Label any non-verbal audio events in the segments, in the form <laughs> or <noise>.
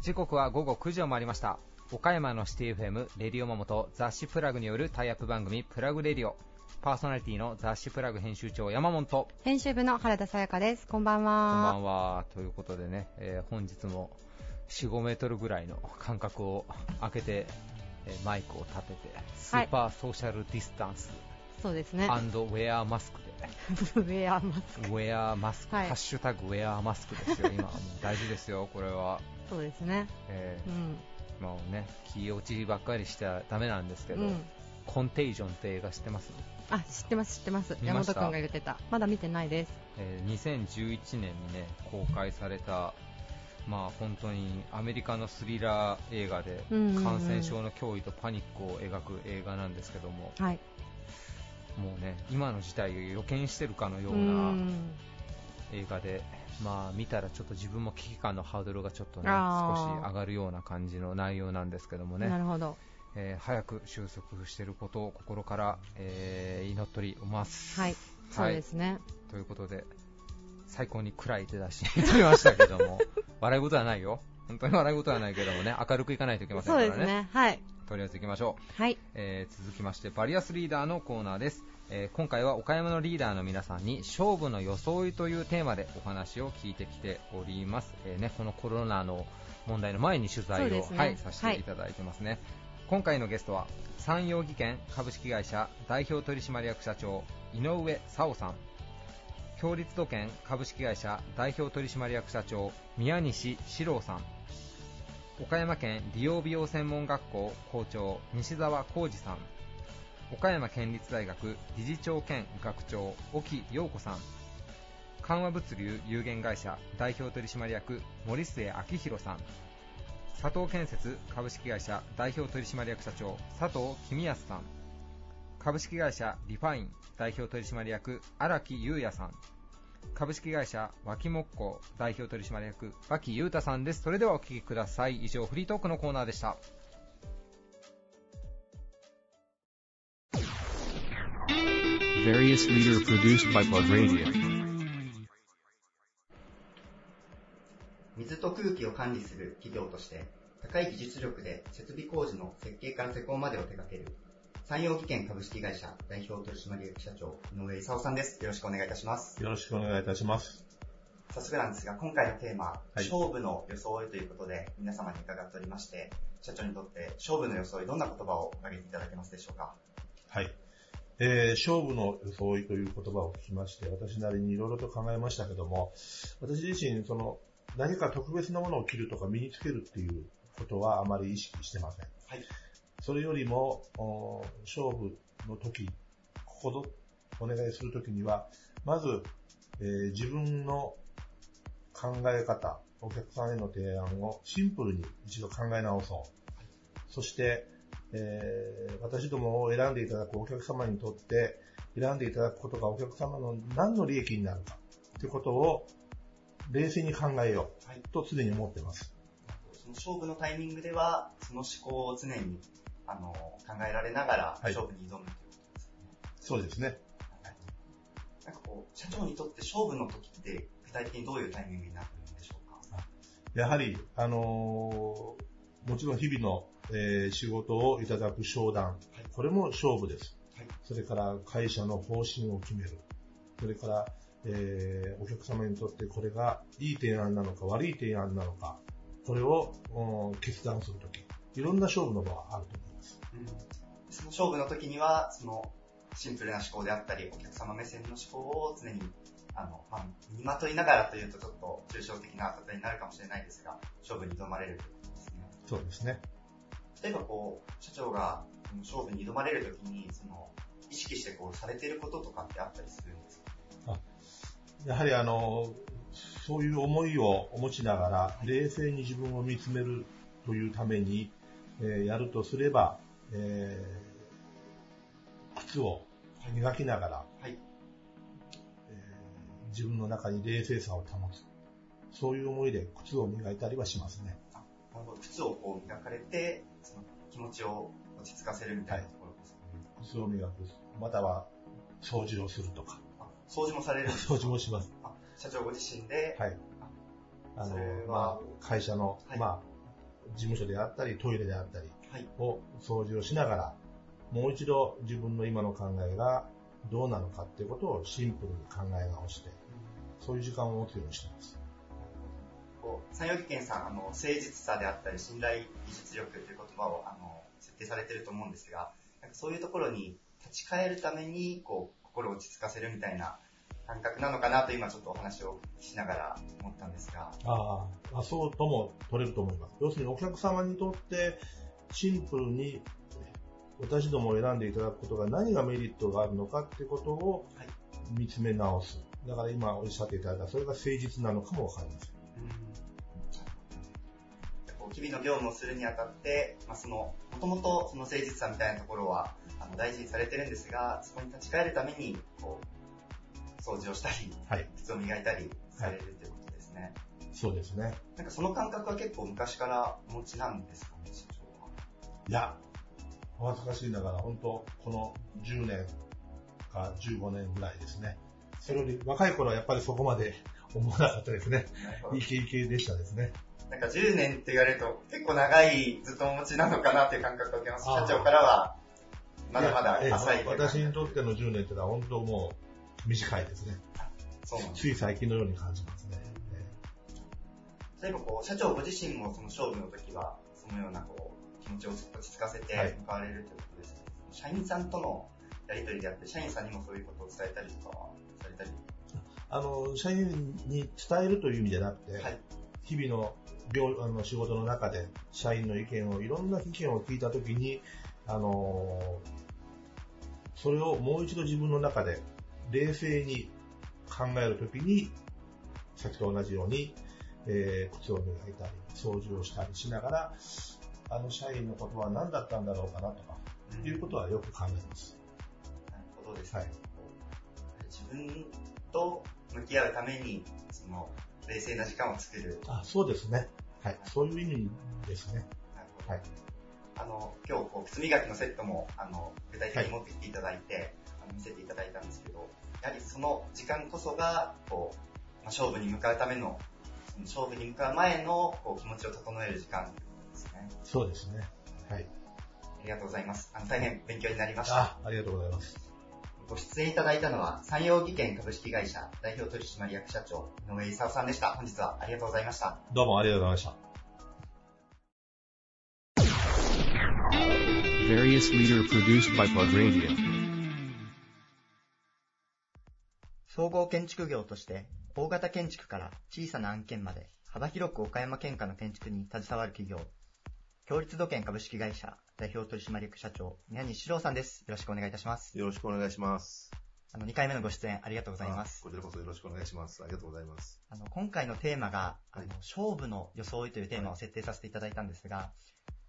時刻は午後9時を回りました。岡山のシティ FM Radio momo と雑誌 plug によるタイアップ番組 plug radio。パーソナリティの雑誌 plug 編集長山本。と編集部の原田さやかです。こんばんこんばんは。んは。ということでね、えー本日も4、5メートルぐらいの間隔を空けて、えーマイクを立ててスーパーソーシャルディスタンスそうですね。 Wear mask で Wear mas k。Wear mask、はいハッシュタグ wear mask ですよ今もう大事ですよ <laughs> これは、そうですね。えーうん。まあね気落ちばっかりしちゃダメなんですけど、うん。コンテイジョンって映画知ってます、あ、知ってます、知ってます。見ました？山本くんが言ってた。まだ見てないです。えー2011年にね公開されたまあ本当にアメリカのスリラー映画でうんうんうん感染症の脅威とパニックを描く映画なんですけども、はい。もうね今の事態を予見してるかのようう。なん映画で、まあ見たらちょっと自分も危機感のハードルがちょっとね少し上がるような感じの内容なんですけどもねなるほど。えー早く収束していることを心から、えー祈っております。はい。そうですね。ということで、最高に暗い手出しに <laughs> 取りましたけども、笑い事はないよ。本当に笑い事はないけどもね、明るくいかないといけませんそうからね。ですね。はい。とりあえず行きましょう。はい。えー続きまして、バリアスリーダーのコーナーです。えー今回は岡山のリーダーの皆さんに勝負の装いというテーマでお話を聞いてきております。えーね、このコロナの問題の前に取材を、ねはい、させていただいてますね。今回のゲストは山陽技研株式会社代表取締役社長井上沙央さん共立土建株式会社代表取締役社長宮西史郎さん岡山県理容美容専門学校校長西澤浩二さん。岡山県立大学理事長兼学長沖陽子さん。緩和物流有限会社代表取締役森末明宏さん。佐藤建設株式会社代表取締役社長佐藤公康さん。株式会社リファイン代表取締役荒木優也さん。株式会社脇木工代表取締役脇優太さんです。それではお聞きください。以上フリートークのコーナーでした.水と空気を管理する企業として、高い技術力で設備工事の設計から施工までを手掛ける、山陽技研株式会社代表取締役社長、井上勲さんです。よろしくお願いいたします。よろしくお願いいたします。早速なんですが、今回のテーマ、はい勝負の装いということで、皆様に伺っておりまして、社長にとって勝負の装い、どんな言葉を挙げていただけますでしょうか？はい。えー勝負の装いという言葉を聞きまして、私なりにいろいろと考えましたけども、私自身、その、何か特別なものを着るとか身につけるっていうことはあまり意識してません。はい。それよりも、お勝負の時、ここぞお願いする時には、まず、えー自分の考え方、お客さんへの提案をシンプルに一度考え直そう。そして、えー私どもを選んでいただくお客様にとって、選んでいただくことがお客様の何の利益になるかということを冷静に考えよはい。うと常に思っています。その勝負のタイミングでは、その思考を常にあの考えられながらはい勝負に挑むということですよね。そうですね。はいなんかこう、社長にとって勝負の時って具体的にどういうタイミングになるんでしょうか？やはり、あのーもちろん日々の、えー仕事をいただく商談、これも勝負です。はいそれから会社の方針を決める。それから、えーお客様にとってこれがいい提案なのか悪い提案なのか、これをうん決断するとき、いろんな勝負の場があると思。その勝負の時には、そのシンプルな思考であったり、お客様目線の思考を常に、あの、まあ、身にまといながらというとちょっと抽象的な方になるかもしれないですが、勝負に挑まれるということですね。そうですね。例えばこう、社長が勝負に挑まれる時に、その、意識してこう、されてることとかってあったりするんですか？やはりあの、そういう思いを持ちながら、冷静に自分を見つめるというために、えーやるとすれば、えー靴を磨きながら、はい。えー自分の中に冷静さを保つ。そういう思いで靴を磨いたりはしますね。あなるほど靴をこう磨かれて、その気持ちを落ち着かせるみたいなところですね。靴を磨く。または、掃除をするとか、あ掃除もされる <laughs> 掃除もします。あ社長ご自身で、はい。あのまあ、会社の、はいまあ、事務所であったり、トイレであったりはい。を掃除をしながら、もう一度自分の今の考えがどうなのかっていうことをシンプルに考え直して、そういう時間を持つようにしてます。三洋技研さん、あの、誠実さであったり、信頼技術力という言葉を、あの、設定されてると思うんですが、なんかそういうところに立ち返るために、こう、心を落ち着かせるみたいな感覚なのかなと今ちょっとお話をしながら思ったんですが、ああ、そうとも取れると思います。要するにお客様にとってシンプルに私どもを選んでいただくことが何がメリットがあるのかっていうことをはい見つめ直す。だから今おっしゃっていただいたそれが誠実なのかもわかりません。日々の業務をするにあたって、まあ、その、もともとその誠実さみたいなところは、あの、大事にされてるんですが、そこに立ち返るために、こう、掃除をしたり、はい。靴を磨いたりされるということですね。そうですね。なんかその感覚は結構昔からお持ちなんですかね。いや、お恥ずかしいながら本当この10年か15年ぐらいですね。それより若い頃はやっぱりそこまで思わなかったですね。イケイケでしたですね。なんか10年って言われると結構長いずっとお持ちなのかなっていう感覚を受けます。社長からは、まだまだ浅いええ私にとっての10年ってのは本当もう短いですね。そう。つい最近のように感じますね。例えばこう、社長ご自身もその勝負の時は、そのようなこう、気持ちを落ち着かせてはい向かわれるということですけど、社員さんとのやりとりであって、社員さんにもそういうことを伝えたりとかはされたり？あの、社員に伝えるという意味じゃなくて、はい。日々の業あの仕事の中で社員の意見を、いろんな意見を聞いたときに、あのそれをもう一度自分の中で冷静に考えるときに、先と同じように、えー靴を磨いたり、掃除をしたりしながら、あの社員のことは何だったんだろうかなとか、いうことはよく考えます。なるほどですね。はい自分と向き合うために、その、冷静な時間を作る。あ、そうですね。はい。そういう意味ですね。なるほどはい。あの、今日、こう、靴磨きのセットも、あの、具体的に持ってきていただいて、あの見せていただいたんですけど、やはりその時間こそが、こう、まあ、勝負に向かうための、その勝負に向かう前の、こう、気持ちを整える時間ですね。そうですね。はい。ありがとうございます。あの、大変勉強になりました。あ、ありがとうございます。ご出演いただいたのは、山陽技研株式会社代表取締役社長、井上勲さんでした。本日はありがとうございました。どうもありがとうございました。Various leader produced by Plug Radio. 総合建築業として、大型建築から小さな案件まで幅広く岡山県下の建築に携わる企業、共立土建株式会社代表取締役社長、宮西史郎さんです。よろしくお願いいたします。よろしくお願いします。あの、2回目のご出演ありがとうございますあ。こちらこそよろしくお願いします。ありがとうございます。あの、今回のテーマが、あのはい、勝負の装いというテーマを設定させていただいたんですが、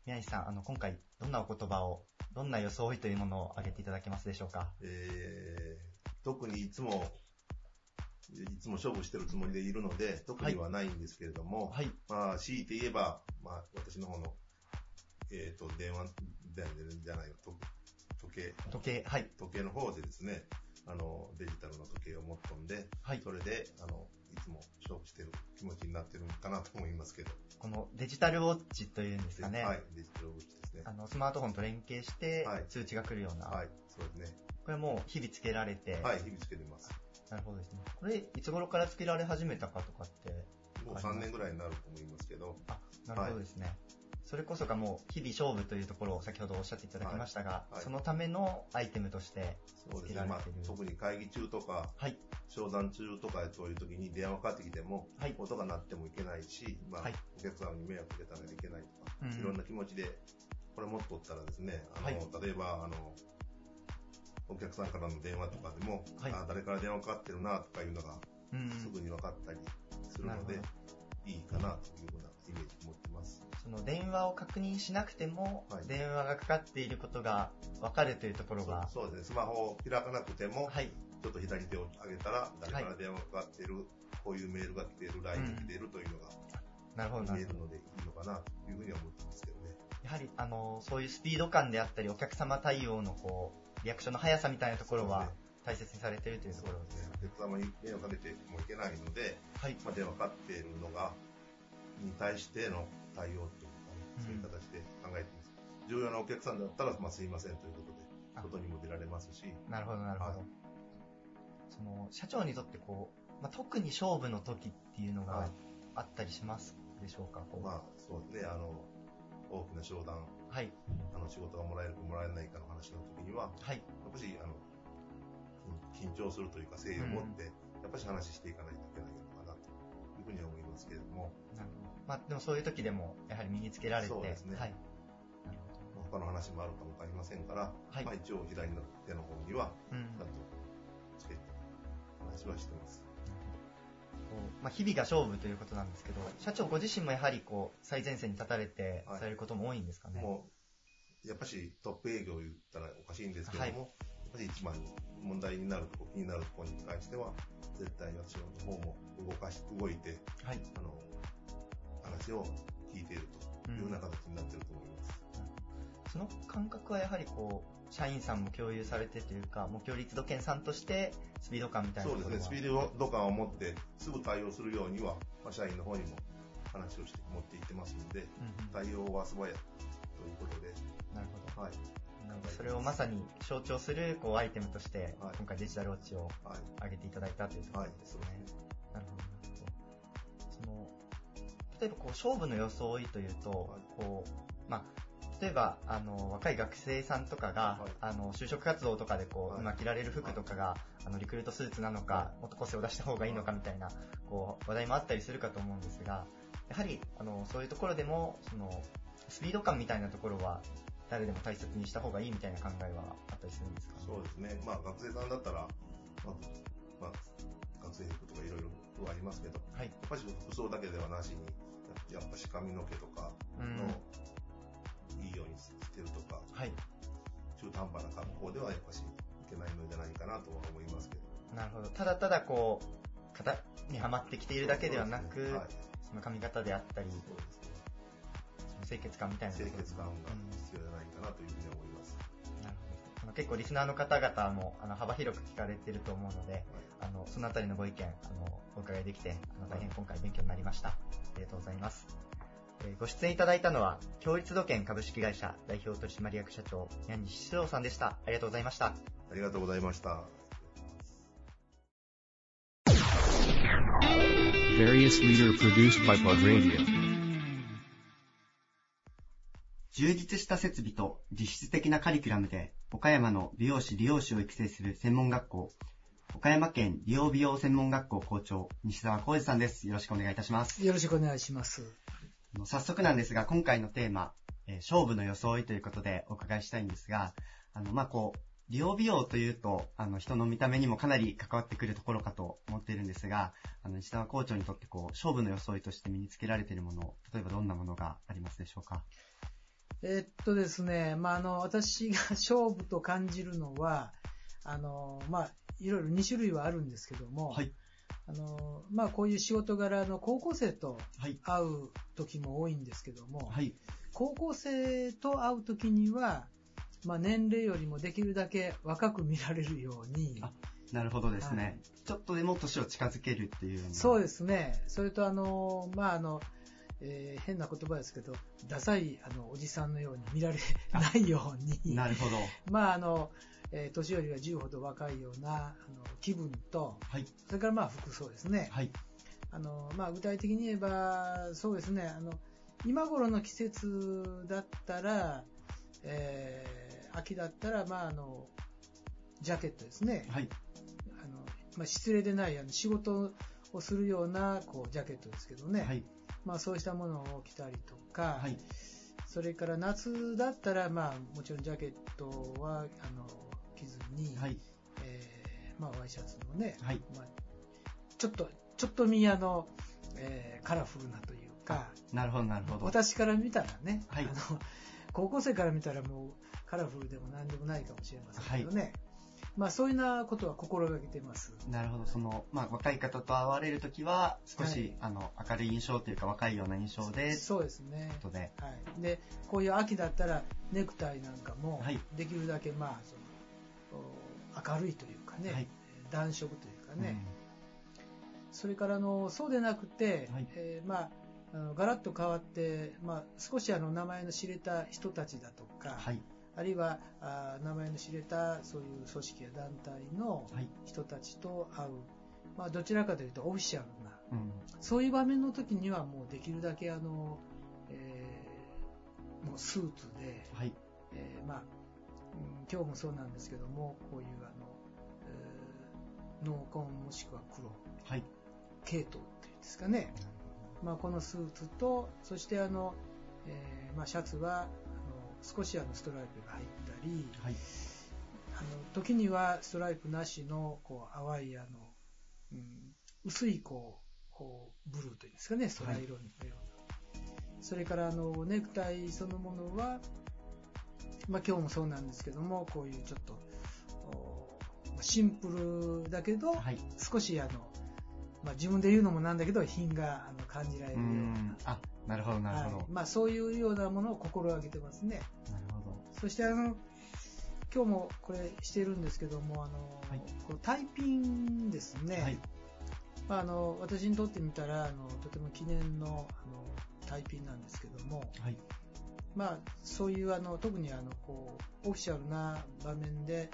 宮西さん、あの、今回、どんなお言葉を、どんな装いというものを挙げていただけますでしょうか？えー、特にいつも、いつも勝負してるつもりでいるので、特にはないんですけれども、はい。まあ、強いて言えば、まあ、私の方の、えっ、と、電話、電話じゃないよ、と時計、時計、はい。時計の方でですね、あの、デジタルの時計を持っとんで、はい。それで、あの、いつも勝負してる気持ちになってるのかなと思いますけど。このデジタルウォッチというんですかね。はい、デジタルウォッチですねあ。の、スマートフォンと連携してはい、通知が来るような、はい、そうですね。これもう日々つけられて、はい、日々つけてます。なるほどですね。これ、いつ頃からつけられ始めたかとかって、もう3年ぐらいになると思いますけど、あ、なるほどですね。それこそがもう日々勝負というところを先ほどおっしゃっていただきましたが、はい。はい。そのためのアイテムとしてそうですね。まあ特に会議中とか、はい、商談中とかそういう時に電話かかってきても、はい。音が鳴ってもいけないし、まあ、はい。お客さんに迷惑かけたらいけないとか、うん。いろんな気持ちで、これ持っとったらですね、あの、はい。例えば、あの、お客さんからの電話とかでも、はい。あ誰から電話かかってるなとかいうのがうん、すぐに分かったりするのでいいかなというようなイメージを持ってます。その電話を確認しなくても、はい電話がかかっていることが分かるというところが、そうですね、スマホを開かなくても、はい、ちょっと左手を上げたら、誰から電話がかかってる、こういうメールが来てる、LINE が来てるというのがなるほどなるほど。見えるのでいいのかなというふうには思ってますけどね。やはり、あの、そういうスピード感であったり、お客様対応のこう、リアクションの速さみたいなところは、大切にされているというところです。お客様に迷惑かけてもいけないので、はい。まあ、電話かかっているのが、に対しての対応というか、そういう形で考えています。重要なお客さんだったら、まあ、すいませんということで、あ外にも出られますし、なるほど、なるほど。はいその、社長にとってこう、まあ、特に勝負の時っていうのがはいあったりしますでしょうか、こうまあ、そうですね、あの、大きな商談、はい。あの、仕事がもらえるかもらえないかの話の時には、はい。やっぱし、あの、緊緊張するというか、誠意を持って、やっぱし話していかないといけないのかな、というふうには思いますけれども。まあ、でもそういう時でも、やはり身につけられて、そうですねはい。他の話もあるかもわかりませんから、はいまあ一応左の手の方には、うん。ちゃんとつけて、話はしてます。まあ、日々が勝負ということなんですけど、社長ご自身もやはりこう、最前線に立たれてはいされることも多いんですかね？もう、やっぱしトップ営業言ったらおかしいんですけども、はいやっぱし一番問題になるとこ、気になるところに関しては、絶対に私の方も動かし、動いて、はい。あの、話を聞いているというような形になっていると思います。その感覚はやはりこう、社員さんも共有されてというか、目標立度研さんとして、スピード感みたいなそうですね、スピード感を持って、すぐ対応するようには、まあ、社員の方にも話をして持っていってますので、うんうん対応は素早いということで、なるほど。はい。それをまさに象徴するこうアイテムとして、はい今回デジタルウォッチをはい。上げていただいたというところですね。はいなるほど、なるほど。例えばこう勝負の装いというと、はい。こう、まあ、例えば、あの、若い学生さんとかが、はい。あの、就職活動とかでこう、はい。今着られる服とかが、あの、リクルートスーツなのか、もっと個性を出した方がいいのかみたいな、こう、話題もあったりするかと思うんですが、やはり、あの、そういうところでも、その、スピード感みたいなところは、誰でも大切にした方がいいみたいな考えはあったりするんですか、そうですね。まあ、学生さんだったら、まあ、まあ、学生服とかいろいろありますけど、はい。やっぱり服装だけではなしに、やっぱし髪の毛とかうんの、いいようにしてるとか、はい。中途半端な格好ではやっぱしいけないのじゃないかなとは思いますけど。なるほど。ただただこう、型にはまってきているだけではなく、そねはい。その髪型であったり、そうですね。その清潔感みたいな清潔感が必要じゃないかなというふうに思います。なるほどあの結構リスナーの方々もあの幅広く聞かれてると思うので、あのそのあたりのご意見あのお伺いできてあの大変今回勉強になりました。ありがとうございます。えーご出演いただいたのは、共立土建株式会社代表取締役社長、宮西志郎さんでした。ありがとうございました。ありがとうございました。Various leader produced by Plug Radio. 充実した設備と実質的なカリキュラムで岡山の美容師利用師を育成する専門学校岡山県利用美容専門学校校長西澤浩二さんです。よろしくお願いいたします。よろしくお願いします。早速なんですが今回のテーマ、えー勝負の装いということでお伺いしたいんですがあのまあこう利用美容というとあの人の見た目にもかなり関わってくるところかと思っているんですがあの西澤校長にとってこう勝負の装いとして身につけられているもの例えばどんなものがありますでしょうか？えっとですね、まあ、あの、私が勝負と感じるのは、あの、まあ、いろいろ2種類はあるんですけども、はい。あの、まあ、こういう仕事柄の高校生とはい。会う時も多いんですけども、はい。高校生と会う時には、まあ、年齢よりもできるだけ若く見られるように、あなるほどですね、はい。ちょっとでも年を近づけるっていうそうですすね。それとあの、まあ、あの、えー変な言葉ですけど、ダサいあのおじさんのように見られないように、なるほど。<laughs> まああの、えー年寄りが10ほど若いようなあの気分と、はい。それからまあ服装ですね。はい。あのまあ、具体的に言えば、そうですね、あの今頃の季節だったら、えー秋だったら、まあ、あのジャケットですね、はい。あのまあ、失礼でないあの仕事をするようなこうジャケットですけどね、はいまあ、そうしたものを着たりとか、はい。それから夏だったら、まあ、もちろんジャケットはあの着ずに、はい。えーまあ、ワイシャツのね、はい。まあ、ちょっと、ちょっと見あの、えーカラフルなというか、なるほどなるほど。私から見たらね、はい。あの、高校生から見たらもうカラフルでも何でもないかもしれませんけどね、まあそういうなことは心がけてます。なるほどその、まあ、若い方と会われるときは少し、はいあの明るい印象というか若いような印象でそうですね。とではい。で、こういう秋だったらネクタイなんかもはい、できるだけまあ、その、お明るいというかかね、はい暖色というかね、それからあのそうでなくて、はいえーまあ、あのガラッと変わって、まあ、少しあの名前の知れた人たちだとか、はい。あるいはあ名前の知れたそういう組織や団体のはい。人たちと会う、まあ、どちらかというとオフィシャルなうん。そういう場面の時にはもうできるだけあの、えーもうスーツで、はい。えーまあ、うん今日もそうなんですけどもこういうあの、えー濃紺もしくは黒はい。系統っていうんですかね、まあ、このスーツとそしてあの、えーまあ、シャツは少しあのストライプが入ったりはい。あの時にはストライプなしのこう淡いあの、うん、薄いこうこうブルーというんですかね空色のような、それからあのネクタイそのものは、まあ、今日もそうなんですけどもこういうちょっとおシンプルだけど、はい。少しあの、まあ、自分で言うのもなんだけど品があの感じられうるような、なるほど、なるほど。はいまあ、そういうようなものを心がけてますねなるほど。そしてあの今日もこれしてるんですけどもあの、はいこのタイピンですね、はい。まあ、あの私にとってみたらあのとても記念のあのタイピンなんですけども、はい。まあ、そういうあの特にあのこうオフィシャルな場面で、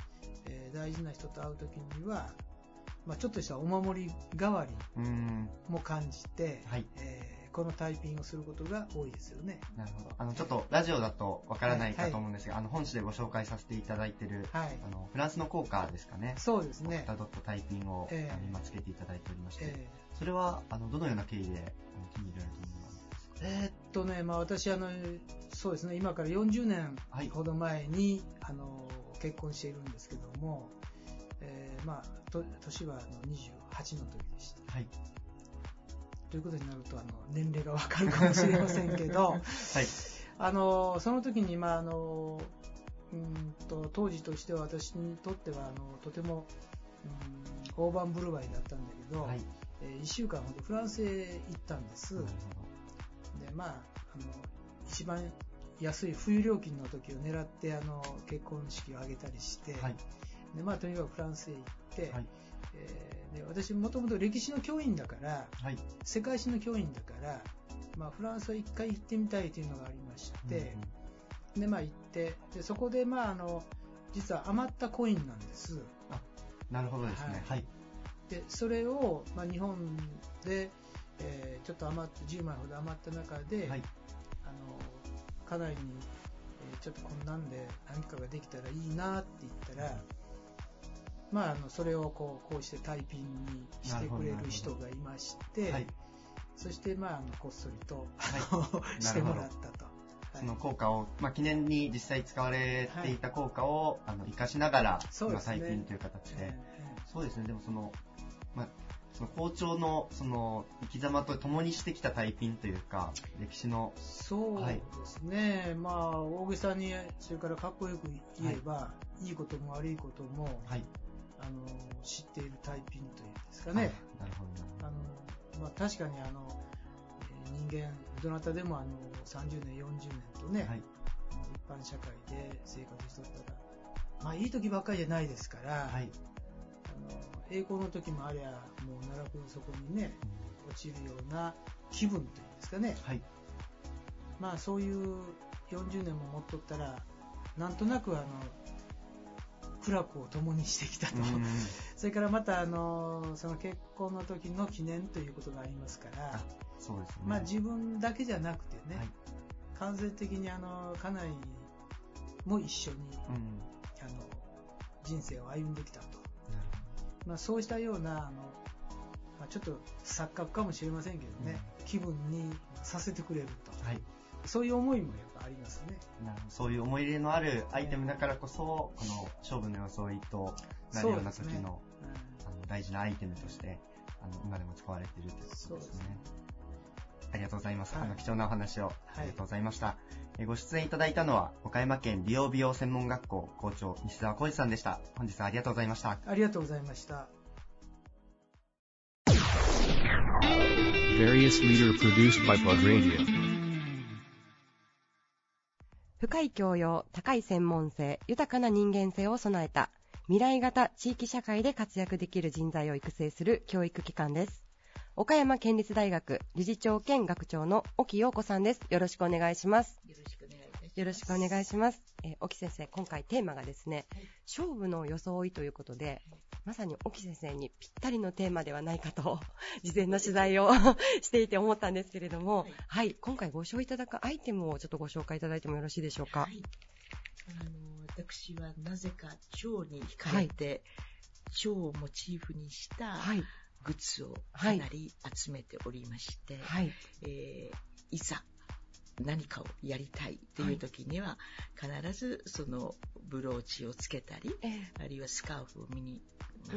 えー大事な人と会う時には、まあ、ちょっとしたお守り代わりうん。も感じて、はい。えーこのタイピングをすることが多いですよね。なるほど。あの、ちょっとラジオだとわからないかはいと思うんですが、あの、本誌でご紹介させていただいてる、はい、あの、フランスの効果ですかね。そうですね。タドットタイピンを、ええあの今つけていただいておりまして、えそれは、あの、どのような経緯で、あの手に入れられたものなんですかーえーっとね、まあ、私あの、そうですね、今から40年はいほど前に、あの結婚しているんですけども、えーまあ、と年はあの28の時でした。はい。ということになるとあの年齢がわかるかもしれませんけど、<laughs> はい。あのその時に、まああのうんと当時としては私にとってはあのとても、うん、大盤振る舞いだったんだけど、はい。え1週間ほどフランスへ行ったんです。でまあ、あの一番安い冬料金の時を狙ってあの結婚式を挙げたりして。はい。でまあ、とにかくフランスへ行って、はい。えーで私もともと歴史の教員だからはい。世界史の教員だから、まあ、フランスは一回行ってみたいというのがありまして、でまあ、行ってでそこで、まあ、あの実は余ったコインなんですなるほどですね。はい。でそれを、まあ、日本で、えーちょっと余って10枚ほど余った中で、はい。あの家内に、えーちょっとこんなんで何かができたらいいなって言ったら、まあ、あのそれをこうこうしてタイピングにしてくれる人がいまして、はい。そして、まあ、あのこっそりと、はあのしてもらったと。その効果を、まあ、記念に実際使われていた効果を、あの、活かしながら、今、最近という形で。えそうですね、でもその、まあ、その校長の、その、生き様と共にしてきたタイピンというか、歴史の、ーそうですね、まあ、大げさに、それからかっこよく言えば、い、いことも悪いことも、はい。あの知っているタイピンというんですかね。あなるほど、なあるのまあ、確かにあのえー人間、どなたでもあの30年、40年とね。はい。一般社会で生活しとったら、まあいい時ばっかりじゃないですから、はい。あの栄光の時もありゃ、もう奈落の底にね、落ちるような気分というんですかね、はい。まあそういう40年も持っとったら、なんとなくあの、苦楽を共にしてきたと。うんそれからまたあのその結婚の時の記念ということがありますから、そうですね。まあ自分だけじゃなくてね、はい。完全的にあの家内も一緒にうん。あの人生を歩んできたと、まあ、そうしたようなあの、まあ、ちょっと錯覚かもしれませんけどね、気分にさせてくれると。はい。そういう思いもやっぱありますね。なるほどそういう思い入れのあるアイテムだからこそ、この勝負の装いとなるような時の、そうですねあの大事なアイテムとして、あの今でも使われているということですね。そうですねありがとうございます。はいあの貴重なお話をはいありがとうございました。えご出演いただいたのは、岡山県美容美容専門学校校長西澤浩二さんでした。本日はありがとうございました。ありがとうございました。Various leader produced by Plug Radio. 深い教養、高い専門性、豊かな人間性を備えた未来型地域社会で活躍できる人材を育成する教育機関です。岡山県立大学理事長兼学長の沖陽子さんです。よろしくお願いします。よろしくお願いします。よろしくお願いします。えー沖先生、今回テーマがですね、勝負の装いということで、まさに沖先生にぴったりのテーマではないかと、<laughs> 事前の取材を <laughs> していて思ったんですけれども、はい、今回ご賞いただくアイテムをちょっとご紹介いただいてもよろしいでしょうか？あの私はなぜか蝶に惹かれて、蝶をモチーフにしたはい。グッズをかなり集めておりまして、はい。えーいざ何かをやりたいっていう時には、必ずそのブローチをつけたり、あるいはスカーフを身にま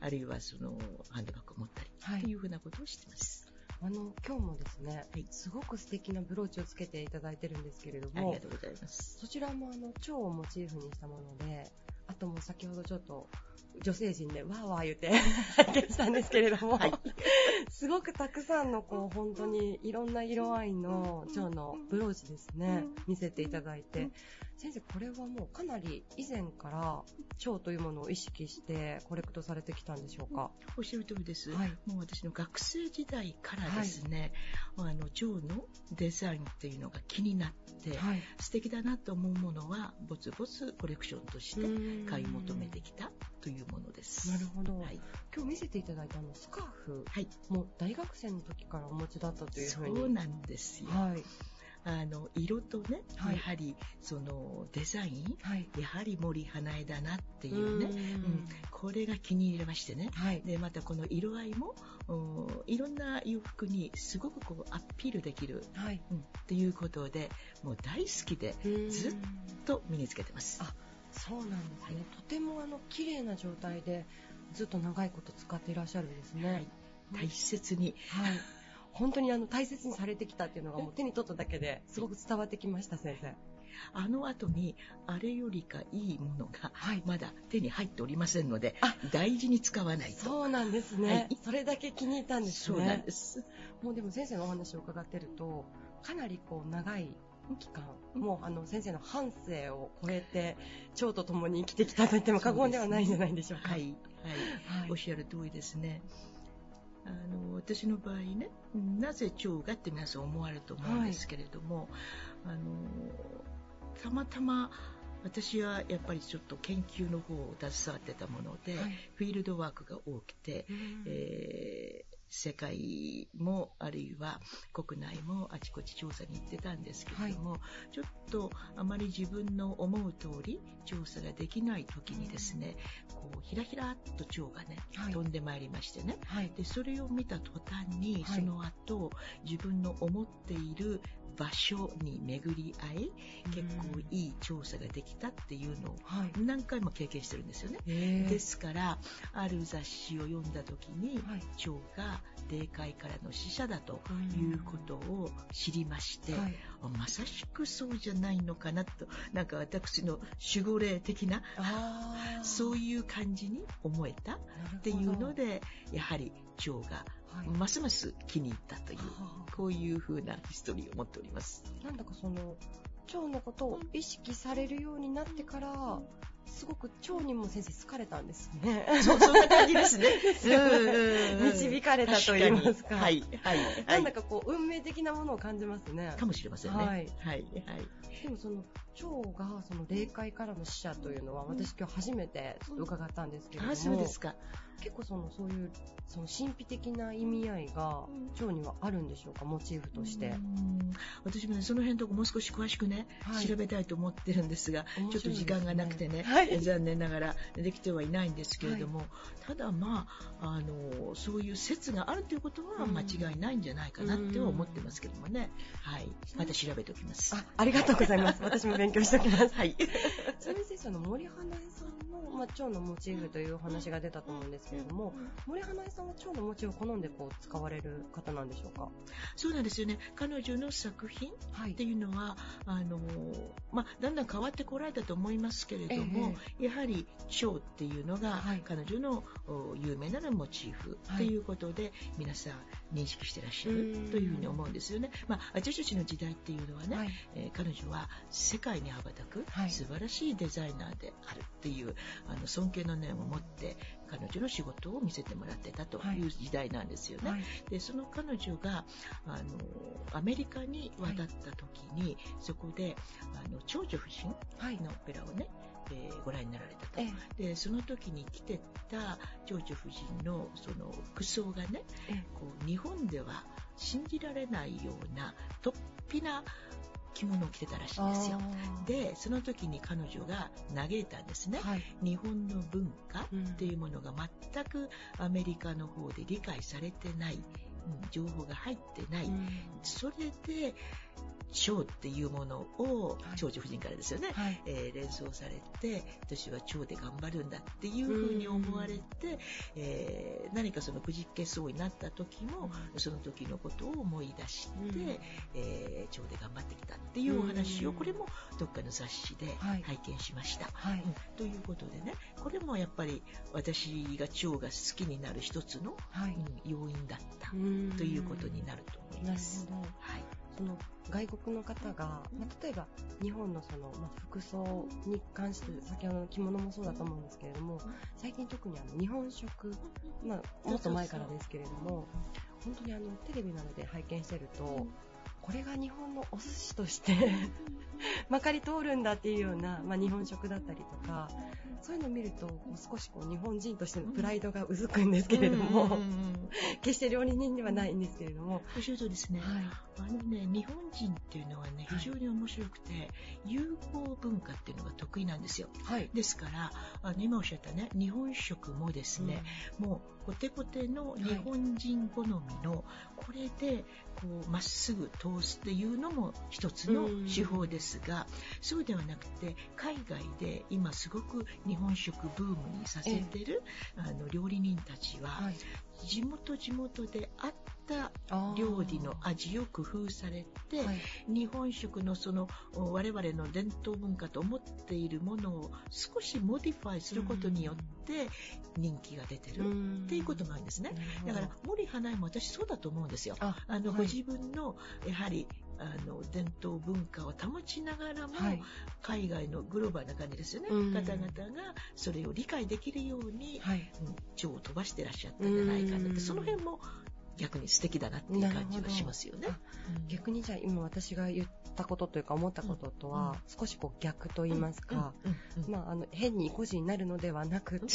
ああるいはそのハンドバッグを持ったり、はい。っていうふうなことをしてます。あの、今日もですね、すごく素敵なブローチをつけていただいてるんですけれども、ありがとうございます。そちらもあの、蝶をモチーフにしたもので、あともう先ほどちょっと、女性陣でわーわー言って拝見したんですけれども、すごくたくさんのこう、本当にいろんな色合いの蝶のブローチですね、見せていただいて、先生、これはもうかなり以前から蝶というものを意識してコレクトされてきたんでしょうか？おっしゃる通りです。はいもう私の学生時代からですね、あの、蝶のデザインっていうのが気になって、はい素敵だなと思うものは、ぼつぼつコレクションとして買い求めてきたというものです。なるほど。はい。今日見せていただいたあのスカーフ、もう大学生の時からお持ちだったというふうに。そうなんですよ。はい。あの、色とね、はいやはり、その、デザイン、はいやはり森花江だなっていうね、うんうんこれが気に入りましてね、はいで、またこの色合いも、おいろんな洋服にすごくこうアピールできる、はいうんっていうことで、もう大好きで、ずっと身につけてます。あ、そうなんですね。とてもあの、綺麗な状態で、ずっと長いこと使っていらっしゃるんですね。大切に。はい。本当にあの、大切にされてきたっていうのがもう手に取っただけですごく伝わってきました、先生。あの後に、あれよりかいいものが、まだ手に入っておりませんので、大事に使わないと。そうなんですね。それだけ気に入ったんですね。そうなんです。もうでも先生のお話を伺ってると、かなりこう長い期間、もうあの先生の半生を超えて、蝶と共に生きてきたと言っても過言ではないんじゃないでしょうか。はい、はい、おっしゃる通りですね。あの私の場合ね、なぜ蝶がって皆さん思われると思うんですけれども、あのたまたま私はやっぱりちょっと研究の方を携わってたもので、はい。フィールドワークが多くて、えー世界もあるいは国内もあちこち調査に行ってたんですけれども、ちょっとあまり自分の思う通り調査ができない時にですね、こうひらひらっと蝶がね、飛んでまいりましてね、でそれを見た途端に、その後自分の思っている場所に巡り合い、結構いい調査ができたっていうのを何回も経験してるんですよね。へーですから、ある雑誌を読んだ時に、蝶が霊界からの使者だということを知りまして、はい。あまさしくそうじゃないのかなと、なんか私の守護霊的な、そういう感じに思えたっていうので、やはり蝶がますます気に入ったという、こういう風なヒストリーを持っております。なんだかその、蝶のことを意識されるようになってから、すごく蝶にも先生好かれたんですね。そうそんな感じですね <laughs> 導かれたと言いますか。はいはいはいなんだかこう、運命的なものを感じますね。かもしれませんね。はい。はい。はい。でもその、蝶がその霊界からの使者というのは、私今日初めて伺ったんですけれども。あそうですか。結構その、そういう、その神秘的な意味合いが、蝶にはあるんでしょうか、モチーフとして。うん私もね、その辺のとこもう少し詳しくね、はい調べたいと思ってるんですが、ねちょっと時間がなくてね、はい残念ながらできてはいないんですけれども、ただまあ、あの、そういう説があるということは間違いないんじゃないかなっては思ってますけどもね。はい。また調べておきます。あありがとうございます。私も勉強しておきます。はい。先生、あの森花江さんの、まあ、蝶のモチーフというお話が出たと思うんですですけれども、森花江さんは蝶の餅を好んでこう使われる方なんでしょうか？そうなんですよね。彼女の作品っていうのは、あの、まあ、だんだん変わってこられたと思いますけれども、やはり蝶っていうのが、彼女のお有名なるモチーフとい。うことで、皆さん認識してらっしゃるというふうに思うんですよね。まあ、私たちの時代っていうのはね、えー彼女は世界に羽ばたく素晴らしいデザイナーであるっていう、あの尊敬の念を持って彼女の仕事を見せてもらってたという時代なんですよね。でその彼女があのアメリカに渡った時に、そこであの長女夫人のオペラをね、えーご覧になられたと、でその時に着てた長女夫人のその服装がね、こう日本では信じられないような突飛な着物を着てたらしいんですよ。で、その時に彼女が嘆いたんですね。日本の文化っていうものが全くアメリカの方で理解されてない、うん情報が入ってない。それで、蝶っていうものを、長女夫人からですよね、えー連想されて、私は蝶で頑張るんだっていうふうに思われて、えー何かそのくじけそうになった時も、その時のことを思い出して、えー蝶で頑張ってきたっていうお話を、これもどっかの雑誌で拝見しました。うん。ということでね、これもやっぱり私が蝶が好きになる一つの、うん要因だったということになると思います。なるほどその外国の方が、まあ例えば日本のその、まあ服装に関して先ほどの着物もそうだと思うんですけれども最近特にあの日本食、まあ、もっと前からですけれども本当にあのテレビなどで拝見してると、これが日本のお寿司として <laughs> まかり通るんだっていうような、まあ、日本食だったりとかそういうのを見るとこう少しこう日本人としてのプライドがうずくんですけれども、決して料理人ではないんですけれども。おっしゃる通りですね。あのね、日本人っていうのはね、非常に面白くて、融合文化っていうのが得意なんですよ。ですから、あの今おっしゃったね、日本食もですね、もうコテコテの日本人好みの、これでこうまっすぐ通すっていうのも一つの手法ですが、そうではなくて、海外で今すごく日本食ブームにさせてる、あの料理人たちは、地元地元であった料理の味を工夫されて、日本食のそのお我々の伝統文化と思っているものを少し modify することによって人気が出てるっていうことがあるんですね。だから森花江も私そうだと思うんですよ。あの、ご自分のやはりあの伝統文化を保ちながらも、海外のグローバルな感じですよね、うん。方々がそれを理解できるように、うん蝶を飛ばしてらっしゃったんじゃないかなって、その辺も逆に素敵だなっていう感じはしますよね。逆にじゃあ今私が言ったことというか思ったこととは少しこう逆と言いますか、まああの変に個人になるのではなくて